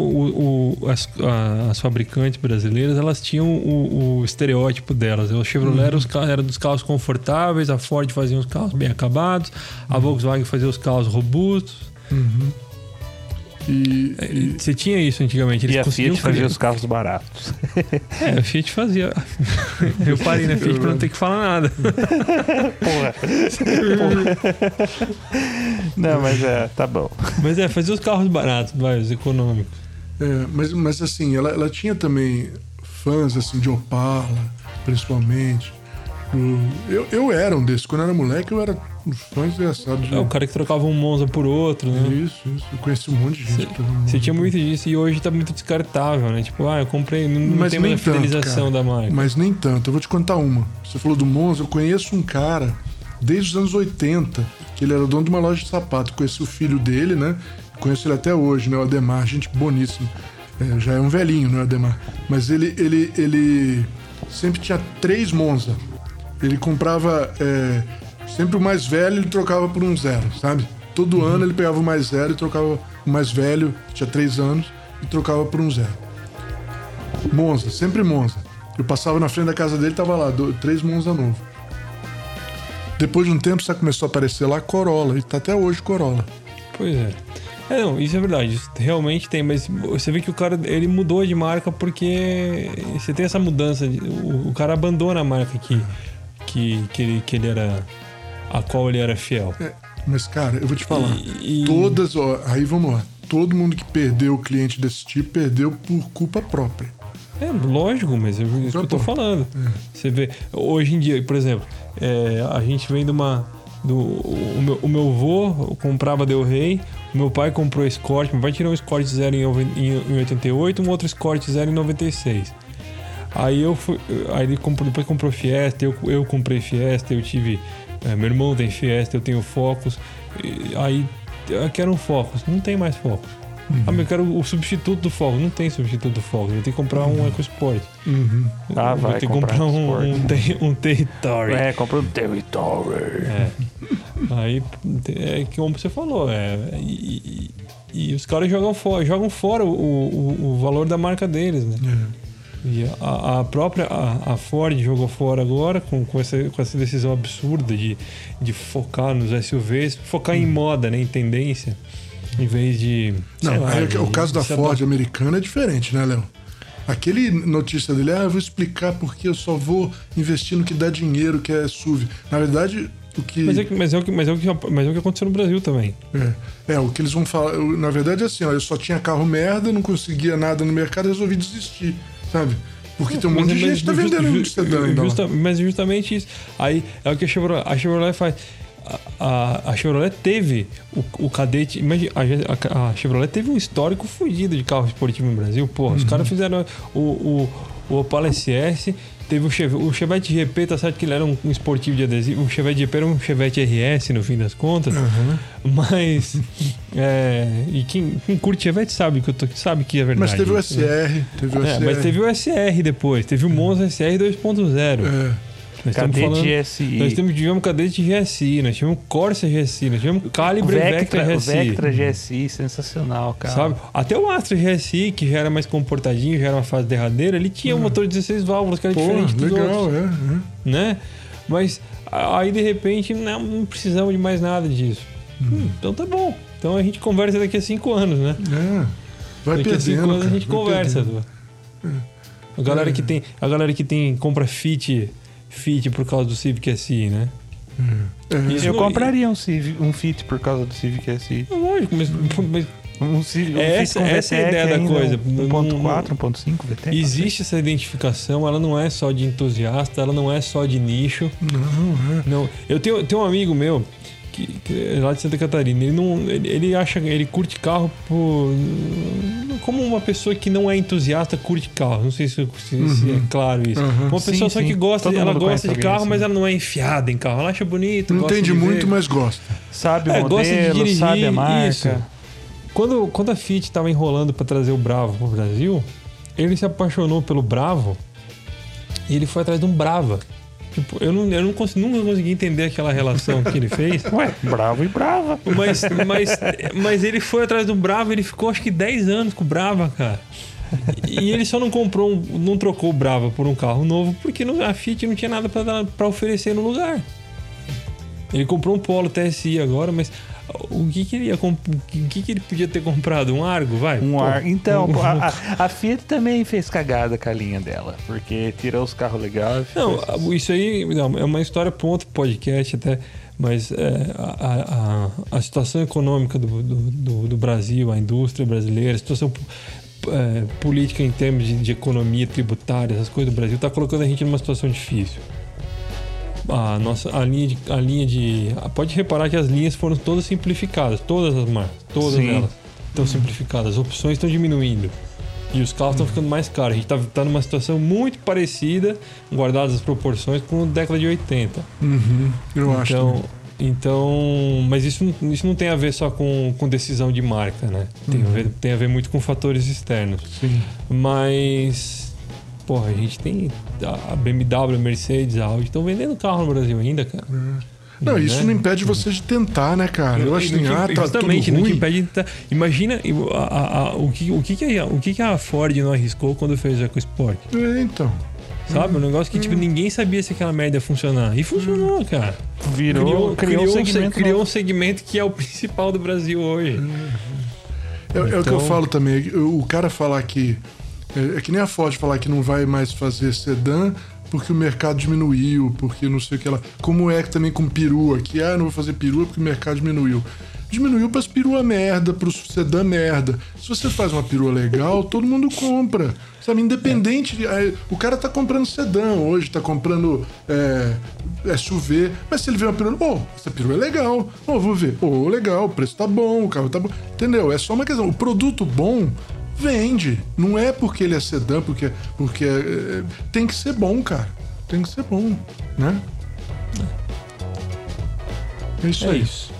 o- as, a- as fabricantes brasileiras, elas tinham o, o estereótipo delas. O Chevrolet Uhum. era, os ca- era dos carros confortáveis, a Ford fazia os carros bem acabados, a Volkswagen fazia os carros robustos. E, É, e- Você tinha isso antigamente. Eles E a Fiat fazia criar- os carros baratos. É, a Fiat fazia. Eu parei na Fiat pra não ter que falar nada. Porra. Não, mas é, tá bom. Mas é, fazia os carros baratos, vai, os econômicos. É, mas, mas assim, ela, ela tinha também fãs assim, de Opala, principalmente. Eu, eu era um desses. Quando eu era moleque, eu era fã desgraçado de. É, o cara que trocava um Monza por outro, né? Isso, isso. Eu conheci um monte de gente. Você tinha muito disso e hoje tá muito descartável, né? Tipo, ah, eu comprei, não, não Mas tem mais tanto, fidelização cara. da marca. Mas nem tanto. Eu vou te contar uma. Você falou do Monza, eu conheço um cara desde os anos 80, que ele era dono de uma loja de sapato. Conheci o filho dele, né? Conheço ele até hoje, né? O Ademar, gente boníssima. É, já é um velhinho, né, Ademar? Mas ele, ele, ele sempre tinha três Monza. Ele comprava é, sempre o mais velho ele trocava por um zero, sabe? Todo Uhum. ano ele pegava o mais zero e trocava o mais velho, tinha três anos, e trocava por um zero. Monza, sempre Monza. Eu passava na frente da casa dele, tava lá, do- três Monza novo. Depois de um tempo, sabe, começou a aparecer lá Corolla, e tá até hoje Corolla. Pois é. É, não, isso é verdade. Isso realmente tem, mas você vê que o cara ele mudou de marca porque você tem essa mudança. de- o, o cara abandona a marca que, que, que, ele, que ele era. A qual ele era fiel. É, mas, cara, eu vou te falar. E- e- Todas, ó, aí vamos lá. Todo mundo que perdeu o cliente desse tipo perdeu por culpa própria. É, lógico, mas é isso que eu tô falando. Você vê, hoje em dia, por exemplo, é, a gente vem de uma. Do, o, meu, o meu avô comprava Del Rey, o meu pai comprou Escort, meu pai tirou um Escort zero em, em, em 88, um outro Escort zero em 96. Aí eu fui. Aí ele comprou, depois comprou Fiesta, eu, eu comprei Fiesta, eu tive. É, meu irmão tem Fiesta, eu tenho Focus. e aí eu quero um Focus, não tem mais Focus. Ah, mas eu quero o substituto do Focus, não tem substituto do Focus, eu vou ter que comprar um EcoSport. Ah, Eu vou vai ter que comprar comprar um, um, ter- um Territory. É, comprou um Territory. É. Aí, é que como você falou, é, e, e- e os caras jogam fora, jogam fora o, o, o valor da marca deles, né? É. E a, a própria a, a Ford jogou fora agora com, com, essa, com essa decisão absurda de, de focar nos SUVs, focar em moda, né, em tendência, em vez de. Não, lá, aí de- o caso da Ford americana é diferente, né, Léo? Aquele notícia dele, ah, eu vou explicar porque eu só vou investir no que dá dinheiro, que é SUV. Na verdade, o que. Mas é, mas, é o que, mas, é o que, mas é o que aconteceu no Brasil também. É, é, o que eles vão falar. eu- Na verdade é assim, ó, eu só tinha carro merda, não conseguia nada no mercado, resolvi desistir, sabe? Porque tem um monte de gente que tá just- vendendo ju- sedã ainda lá. justa- Mas justamente isso. Aí é o que a Chevrolet, a Chevrolet faz. a, a Chevrolet teve o, o cadete. Imagina, a, a, Chevrolet teve um histórico fugido de carro esportivo no Brasil. Porra, uhum. os caras fizeram o, o, o Opala SS Teve o Chevette, o Chevette GP, tá certo que ele era um, um, esportivo de adesivo. O Chevette GP era um Chevette RS, no fim das contas. Uhum. Mas. é, e quem, quem, curte Chevette sabe que, eu tô, sabe que é verdade. Mas teve o SR. Teve o é, SR. Mas teve o SR depois. Teve o Monza SR 2.0. É. Nós cadete falando, GSI. Nós temos, tivemos cadete GSI, nós tivemos Corsa GSI, nós tivemos Calibre Vectra, Vectra GSI. Vectra GSI, sensacional, cara. Sabe? Até o Astra GSI, que já era mais comportadinho, já era uma fase derradeira, ele tinha um motor de 16 válvulas, que era Pô, diferente dos legal, outros. É, é. Né? Mas aí, de repente, não, não precisamos de mais nada disso. Hum. Hum, então tá bom. Então a gente conversa daqui a 5 anos, né? É. Vai daqui perdendo, a 5 anos cara, a gente conversa. É. A galera, é. que tem, a galera que tem compra Fit Fit por causa do Civic SI, né? Uhum. eu não... compraria um, Civic, um Fit por causa do Civic SI. Lógico, mas, mas um, um essa, essa é a ideia da coisa. 1.4, 1.5 VT. Existe essa identificação, ela não é só de entusiasta, ela não é só de nicho. Não, é. Não. Eu tenho, tenho um amigo meu que, que é lá de Santa Catarina. Ele não, ele, ele, acha, ele curte carro por, como uma pessoa que não é entusiasta curte carro. Não sei se, se, uhum. se é claro isso. Uhum. Uma pessoa sim, só sim. que gosta, Todo ela gosta de carro, assim. mas ela não é enfiada em carro. Ela acha bonito. Não entende muito, mas gosta. Sabe é, o modelo, gosta de dirigir, sabe a marca. Isso. Quando, quando a Fiat estava enrolando para trazer o Bravo para o Brasil, ele se apaixonou pelo Bravo e ele foi atrás de um Brava. Tipo, eu, não, eu não consegui, nunca consegui entender aquela relação que ele fez. Ué, bravo e brava. Mas, mas, mas ele foi atrás do Brava, ele ficou acho que 10 anos com o Brava, cara. E ele só não comprou, um, não trocou o Brava por um carro novo porque a Fiat não tinha nada para oferecer no lugar. Ele comprou um Polo TSI agora, mas o que, que ele ia o que, que ele podia ter comprado? Um Argo, vai? Um Argo. Então, a, a, Fiat também fez cagada com a linha dela, porque tirou os carros legais. Não, fez... isso aí não, é uma história para outro podcast até. Mas é, a, a, a, situação econômica do, do, do, do, Brasil, a indústria brasileira, a situação é, política em termos de, de economia tributária, essas coisas do Brasil, está colocando a gente numa situação difícil a nossa a linha de a linha de pode reparar que as linhas foram todas simplificadas todas as marcas todas Sim. elas estão simplificadas as opções estão diminuindo e os carros estão ficando mais caros a gente está tá numa situação muito parecida guardadas as proporções com a década de 80 uhum, eu então, acho então mas isso, isso não tem a ver só com, com decisão de marca né tem, uhum. a ver, tem a ver muito com fatores externos Sim. mas Porra, a gente tem a BMW, a Mercedes, a Audi, estão vendendo carro no Brasil ainda, cara. É. Não, isso né? não impede você de tentar, né, cara? Eu acho que ah, tá justamente não te impede de tentar. Imagina a, a, a, o, que, o, que, que a, o que, que a Ford não arriscou quando fez o EcoSport. É, então. Sabe? Um negócio que, tipo, ninguém sabia se aquela merda ia funcionar. E funcionou, cara. Virou, criou, criou, criou, um, segmento criou um segmento que é o principal do Brasil hoje. É, então... é o que eu então falo também. O cara falar que é, é que nem a Ford falar que não vai mais fazer sedã porque o mercado diminuiu, porque não sei o que lá. Como é também com perua, que ah, não vou fazer perua porque o mercado diminuiu. Diminuiu para as perua merda, para o sedã merda. Se você faz uma perua legal, todo mundo compra. Sabe, independente. De, o cara tá comprando sedã hoje, tá comprando é, SUV, mas se ele vê uma perua, pô, essa perua é legal. Pô, vou ver. Pô, legal, o preço tá bom, o carro tá bom. Entendeu? É só uma questão. O produto bom vende. Não é porque ele é sedã, porque, porque é, tem que ser bom, cara. Tem que ser bom, né? É isso é aí. Isso.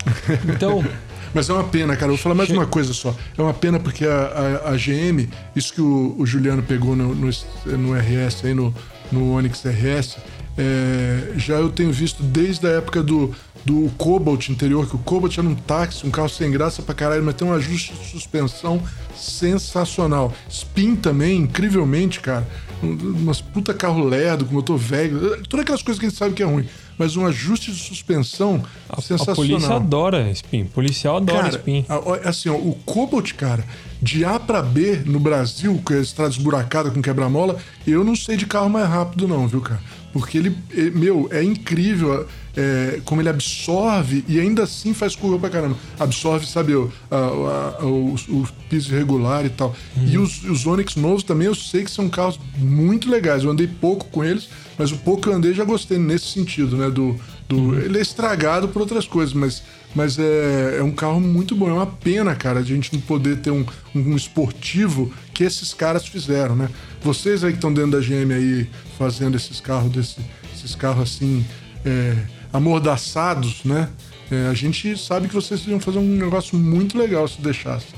Então. Mas é uma pena, cara. Eu vou falar mais uma coisa só. É uma pena porque a, a, a GM, isso que o, o, Juliano pegou no, no, no RS, aí no, no Onix RS, é, já eu tenho visto desde a época do, do Cobalt interior, que o Cobalt era um táxi, um carro sem graça pra caralho, mas tem um ajuste de suspensão sensacional. Spin também, incrivelmente, cara. Umas puta carro lerdo, com motor velho, todas aquelas coisas que a gente sabe que é ruim. Mas um ajuste de suspensão a, sensacional. A polícia adora Spin. O policial adora cara, Spin. A, assim, ó, o Cobalt, cara, de A para B no Brasil, com a estrada esburacada com quebra-mola, eu não sei de carro mais rápido, não, viu, cara? Porque ele, meu, é incrível é, como ele absorve e ainda assim faz curva pra caramba. Absorve, sabe, o, a, a, o, o, piso irregular e tal. Uhum. E os, os Onix novos também eu sei que são carros muito legais. Eu andei pouco com eles, mas o pouco que eu andei já gostei nesse sentido, né? Do, do Uhum. Ele é estragado por outras coisas, mas, mas é, é um carro muito bom. É uma pena, cara, de a gente não poder ter um, um esportivo que esses caras fizeram, né? Vocês aí que estão dentro da GM aí fazendo esses carros, desse, esses carros assim, é, amordaçados, né? É, a gente sabe que vocês iam fazer um negócio muito legal se deixasse.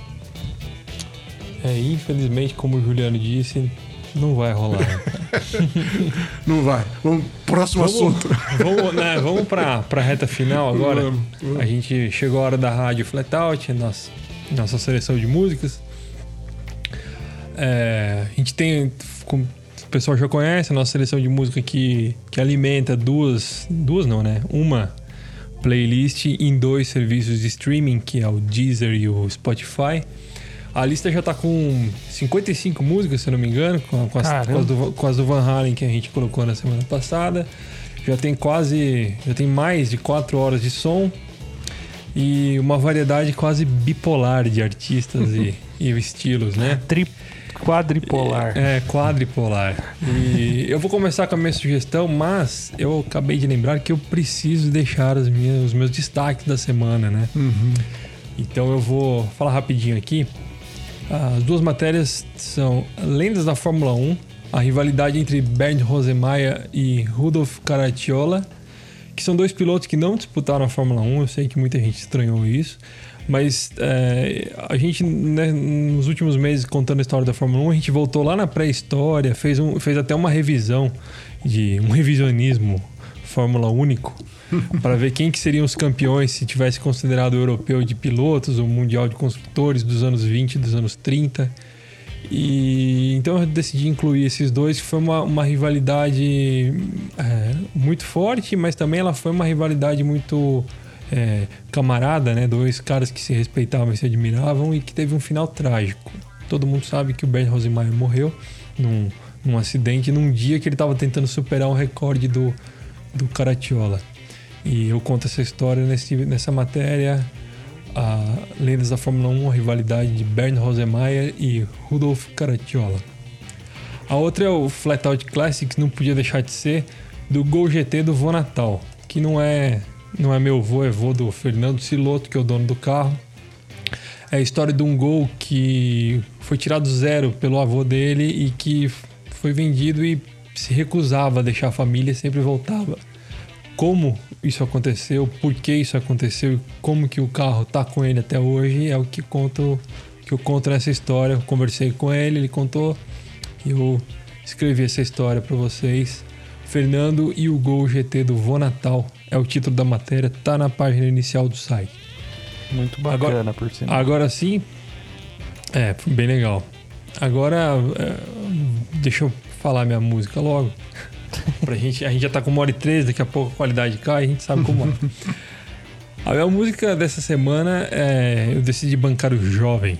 É, infelizmente, como o Juliano disse, não vai rolar. Não vai. Vamos, próximo assunto. vamos, né, vamos pra, pra reta final agora. Vamos, vamos. A gente chegou a hora da rádio Flatout, nossa, nossa seleção de músicas. É, a gente tem, como o pessoal já conhece, a nossa seleção de música que, que alimenta duas, duas não, né? Uma playlist em dois serviços de streaming, que é o Deezer e o Spotify. A lista já tá com 55 músicas, se eu não me engano, com, com, as, com, as do, com as do Van Halen que a gente colocou na semana passada. Já tem quase. Já tem mais de 4 horas de som e uma variedade quase bipolar de artistas e, e estilos, né? Tri... Quadripolar. É, quadripolar. E eu vou começar com a minha sugestão, mas eu acabei de lembrar que eu preciso deixar as minhas, os meus destaques da semana, né? Então eu vou falar rapidinho aqui. As duas matérias são Lendas da Fórmula 1, a rivalidade entre Bernd Rosemeyer e Rudolf Caracciola, que são dois pilotos que não disputaram a Fórmula 1. Eu sei que muita gente estranhou isso, mas é, a gente, né, nos últimos meses, contando a história da Fórmula 1, a gente voltou lá na pré-história, fez, um, fez até uma revisão, de um revisionismo Fórmula único, para ver quem que seriam os campeões se tivesse considerado o europeu de pilotos, o mundial de construtores dos anos 20 e dos anos 30. E então eu decidi incluir esses dois, que foi uma, uma rivalidade é, muito forte, mas também ela foi uma rivalidade muito é, camarada, né? Dois caras que se respeitavam e se admiravam e que teve um final trágico. Todo mundo sabe que o Bernd Rosemeyer morreu num, num acidente num dia que ele estava tentando superar um recorde do, do Caracciola. E eu conto essa história nesse, nessa matéria a Lendas da Fórmula 1, a rivalidade de Bernd Rosemeyer e Rudolf Caracciola. A outra é o Flatout Classics, não podia deixar de ser, do Gol GT do Vô Natal, que não é, não é meu vô, é vô do Fernando Siloto, que é o dono do carro. É a história de um gol que foi tirado zero pelo avô dele e que foi vendido e se recusava a deixar a família, sempre voltava como isso aconteceu, por que isso aconteceu e como que o carro tá com ele até hoje é o que conto que eu conto nessa história. Eu conversei com ele, ele contou e eu escrevi essa história para vocês. Fernando e o Gol GT do Vô Natal é o título da matéria, tá na página inicial do site. Muito bacana, por sinal. Agora sim, é bem legal. Agora, é, deixa eu falar minha música logo. pra gente, a gente já tá com uma hora e três, daqui a pouco a qualidade cai, a gente sabe como é. A minha música dessa semana é. Eu decidi bancar o jovem.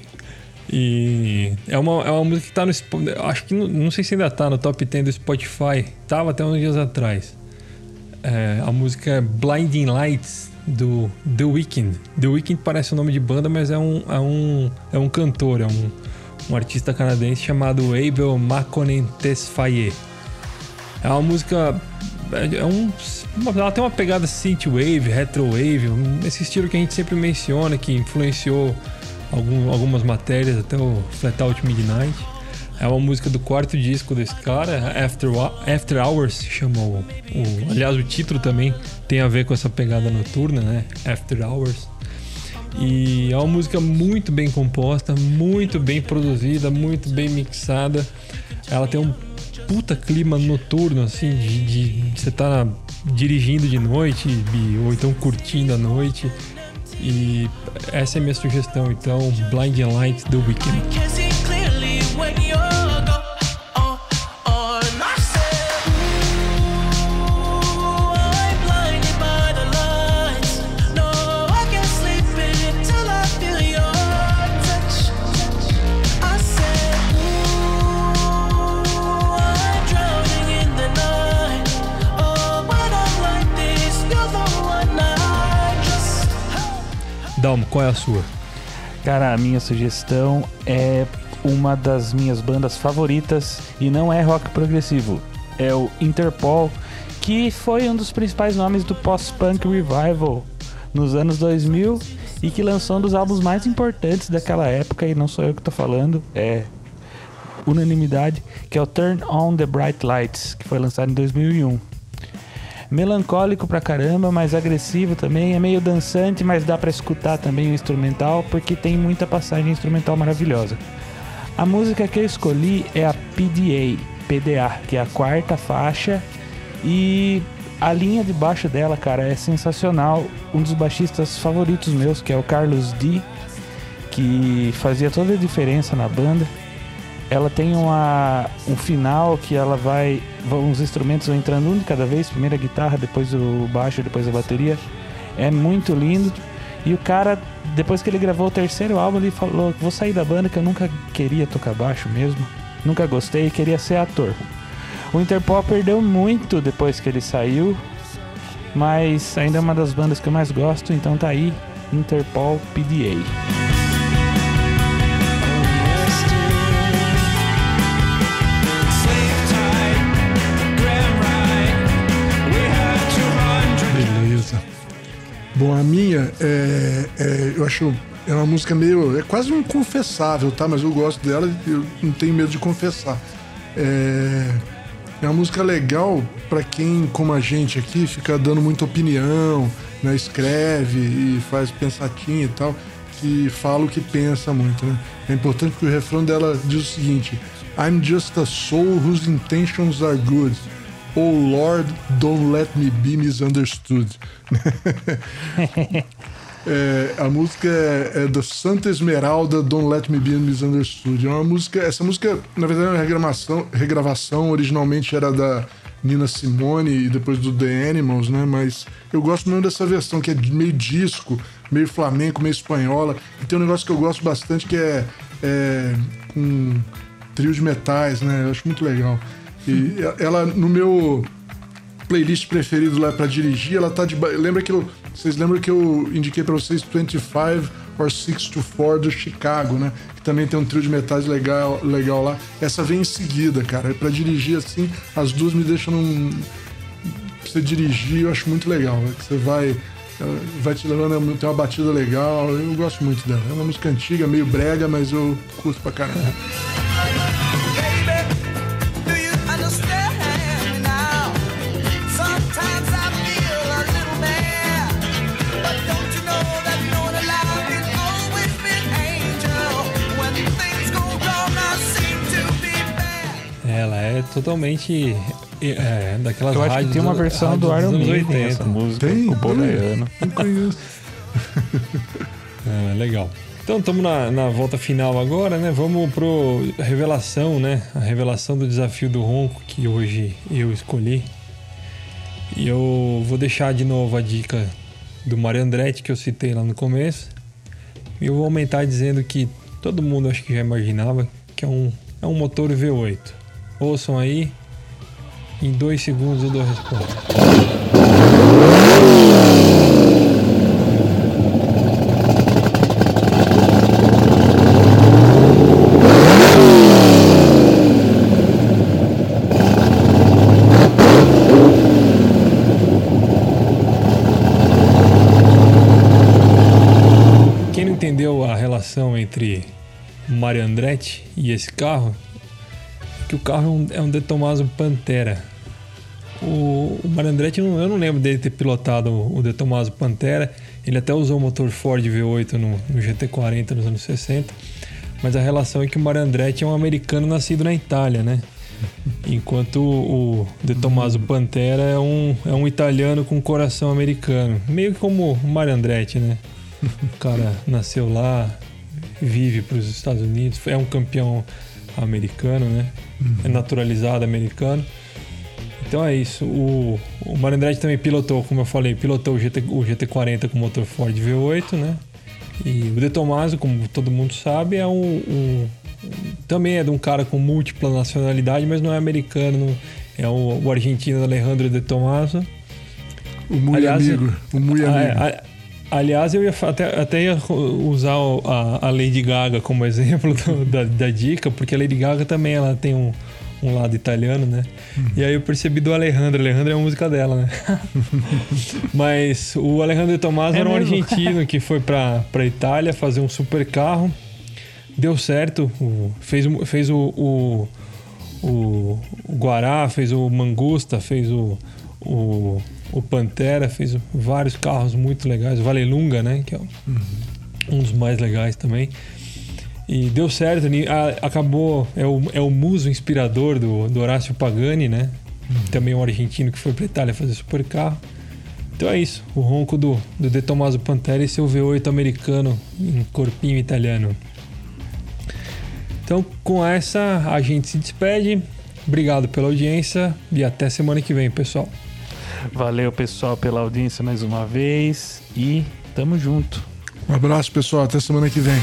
E é uma, é uma música que tá no. Acho que não, não sei se ainda tá no top 10 do Spotify. Tava até uns dias atrás. É, a música é Blinding Lights do The Weeknd. The Weeknd parece o nome de banda, mas é um, é um, é um cantor, é um, um artista canadense chamado Abel Makonnen Tesfaye. É uma música. É um, uma- ela tem uma pegada synthwave, retrowave, um- esse estilo que a gente sempre menciona, que influenciou algum- algumas matérias, até o Flat Out Midnight. É uma música do quarto disco desse cara, After, After Hours, se chama o, o- Aliás, o título também tem a ver com essa pegada noturna, né? After Hours. E é uma música muito bem composta, muito bem produzida, muito bem mixada. Ela tem um puta clima noturno, assim, de, você tá dirigindo de noite ou então curtindo a noite. E essa é a minha sugestão, então, Blinding Lights do Weekend. Dalmo, qual é a sua? Cara, a minha sugestão é uma das minhas bandas favoritas e não é rock progressivo. É o Interpol, que foi um dos principais nomes do post-punk revival nos anos 2000 e que lançou um dos álbuns mais importantes daquela época, e não sou eu que tô falando, é unanimidade, que é o Turn On The Bright Lights, que foi lançado em 2001. Melancólico pra caramba, mas agressivo também, é meio dançante, mas dá pra escutar também o instrumental, porque tem muita passagem instrumental maravilhosa. A música que eu escolhi é a PDA, PDA, que é a quarta faixa e a linha de baixo dela, cara, é sensacional. Um dos baixistas favoritos meus, que é o Carlos D, que fazia toda a diferença na banda. Ela tem uma, um final que ela vai. Os instrumentos vão entrando um de cada vez, primeiro a guitarra, depois o baixo, depois a bateria. É muito lindo. E o cara, depois que ele gravou o terceiro álbum, ele falou: Vou sair da banda que eu nunca queria tocar baixo mesmo. Nunca gostei, queria ser ator. O Interpol perdeu muito depois que ele saiu, mas ainda é uma das bandas que eu mais gosto, então tá aí Interpol PDA. Bom, a minha é, é- eu acho é uma música meio é quase um confessável, tá? Mas eu gosto dela, e eu não tenho medo de confessar. É, é uma música legal pra quem, como a gente aqui, fica dando muita opinião, né? Escreve e faz pensatinho e tal, que fala o que pensa muito, né? É importante que o refrão dela diz o seguinte: I'm just a soul whose intentions are good. Oh Lord, don't let me be misunderstood. É, a música é, da Santa Esmeralda, Don't Let Me Be Misunderstood. É uma música, essa música, na verdade, é uma regravação, regravação originalmente era da Nina Simone e depois do The Animals, né? Mas eu gosto mesmo dessa versão, que é meio disco, meio flamenco, meio espanhola. E tem um negócio que eu gosto bastante que é, é com trio de metais, né? Eu acho muito legal. E ela, no meu playlist preferido lá pra dirigir, ela tá de. Lembra que eu. Vocês lembram que eu indiquei pra vocês 25 or 6 to 4 do Chicago, né? Que também tem um trio de metais legal, legal lá. Essa vem em seguida, cara. Pra dirigir assim, as duas me deixam num. Pra você dirigir, eu acho muito legal. né? Que você vai. Vai te levando, tem uma batida legal. Eu gosto muito dela. É uma música antiga, meio brega, mas eu curto pra caramba. É totalmente é, daquelas Eu acho que tem uma do- versão do Iron Maiden 80. essa música, Tem? com o. Não conheço. É, legal. Então estamos na, na volta final agora, né? Vamos pro revelação, né? A revelação do desafio do ronco que hoje eu escolhi. E eu vou deixar de novo a dica do Mario Andretti que eu citei lá no começo. E eu vou aumentar dizendo que todo mundo acho que já imaginava que é um, é um motor V8. Ouçam aí. Em dois segundos eu dou a resposta. Quem não entendeu a relação entre Mario Andretti e esse carro, que o carro é um, é um De Tomaso Pantera. O, o Mario Andretti, eu não, eu não lembro dele ter pilotado o, o De Tomaso Pantera. Ele até usou o motor Ford V8 no, no GT40 nos anos 60. Mas a relação é que o Mario Andretti é um americano nascido na Itália, né? Enquanto o, De Tomaso Pantera é um, é um italiano com coração americano. Meio que como o Mario Andretti, né? O cara nasceu lá, vive para os Estados Unidos, é um campeão americano, né? É naturalizado americano. Então é isso. O, o Mario Andretti também pilotou, como eu falei, pilotou o, GT, o GT40 com motor Ford V8, né? E o De Tomaso, como todo mundo sabe, é um, um- também é de um cara com múltipla nacionalidade, mas não é americano. é o, o argentino Alejandro De Tomaso. O Mui Aliás, Amigo. O Mui Ah, Amigo. é, a- aliás, eu ia até, até ia usar a, a Lady Gaga como exemplo do- da, da dica, porque a Lady Gaga também ela tem um, um lado italiano, né? E aí eu percebi do Alejandro. Alejandro é a música dela, né? Mas o Alejandro Tomás É era um mesmo? argentino que foi pra, pra Itália fazer um super carro. Deu certo. fez o- fez o, o, o, o Guará, fez o Mangusta, fez o, o, o Pantera, fez vários carros muito legais. O Valelunga, né? Que é um dos mais legais também. E deu certo, a- acabou, é o, é o muso inspirador do, do Horácio Pagani, né? Também um argentino que foi pra Itália fazer super carro. Então é isso, o ronco do, do De Tomaso Pantera e seu V8 americano em corpinho italiano. Então com essa a gente se despede. Obrigado pela audiência e até semana que vem, pessoal. Valeu, pessoal, pela audiência mais uma vez. E tamo junto. Um abraço, pessoal. Até semana que vem.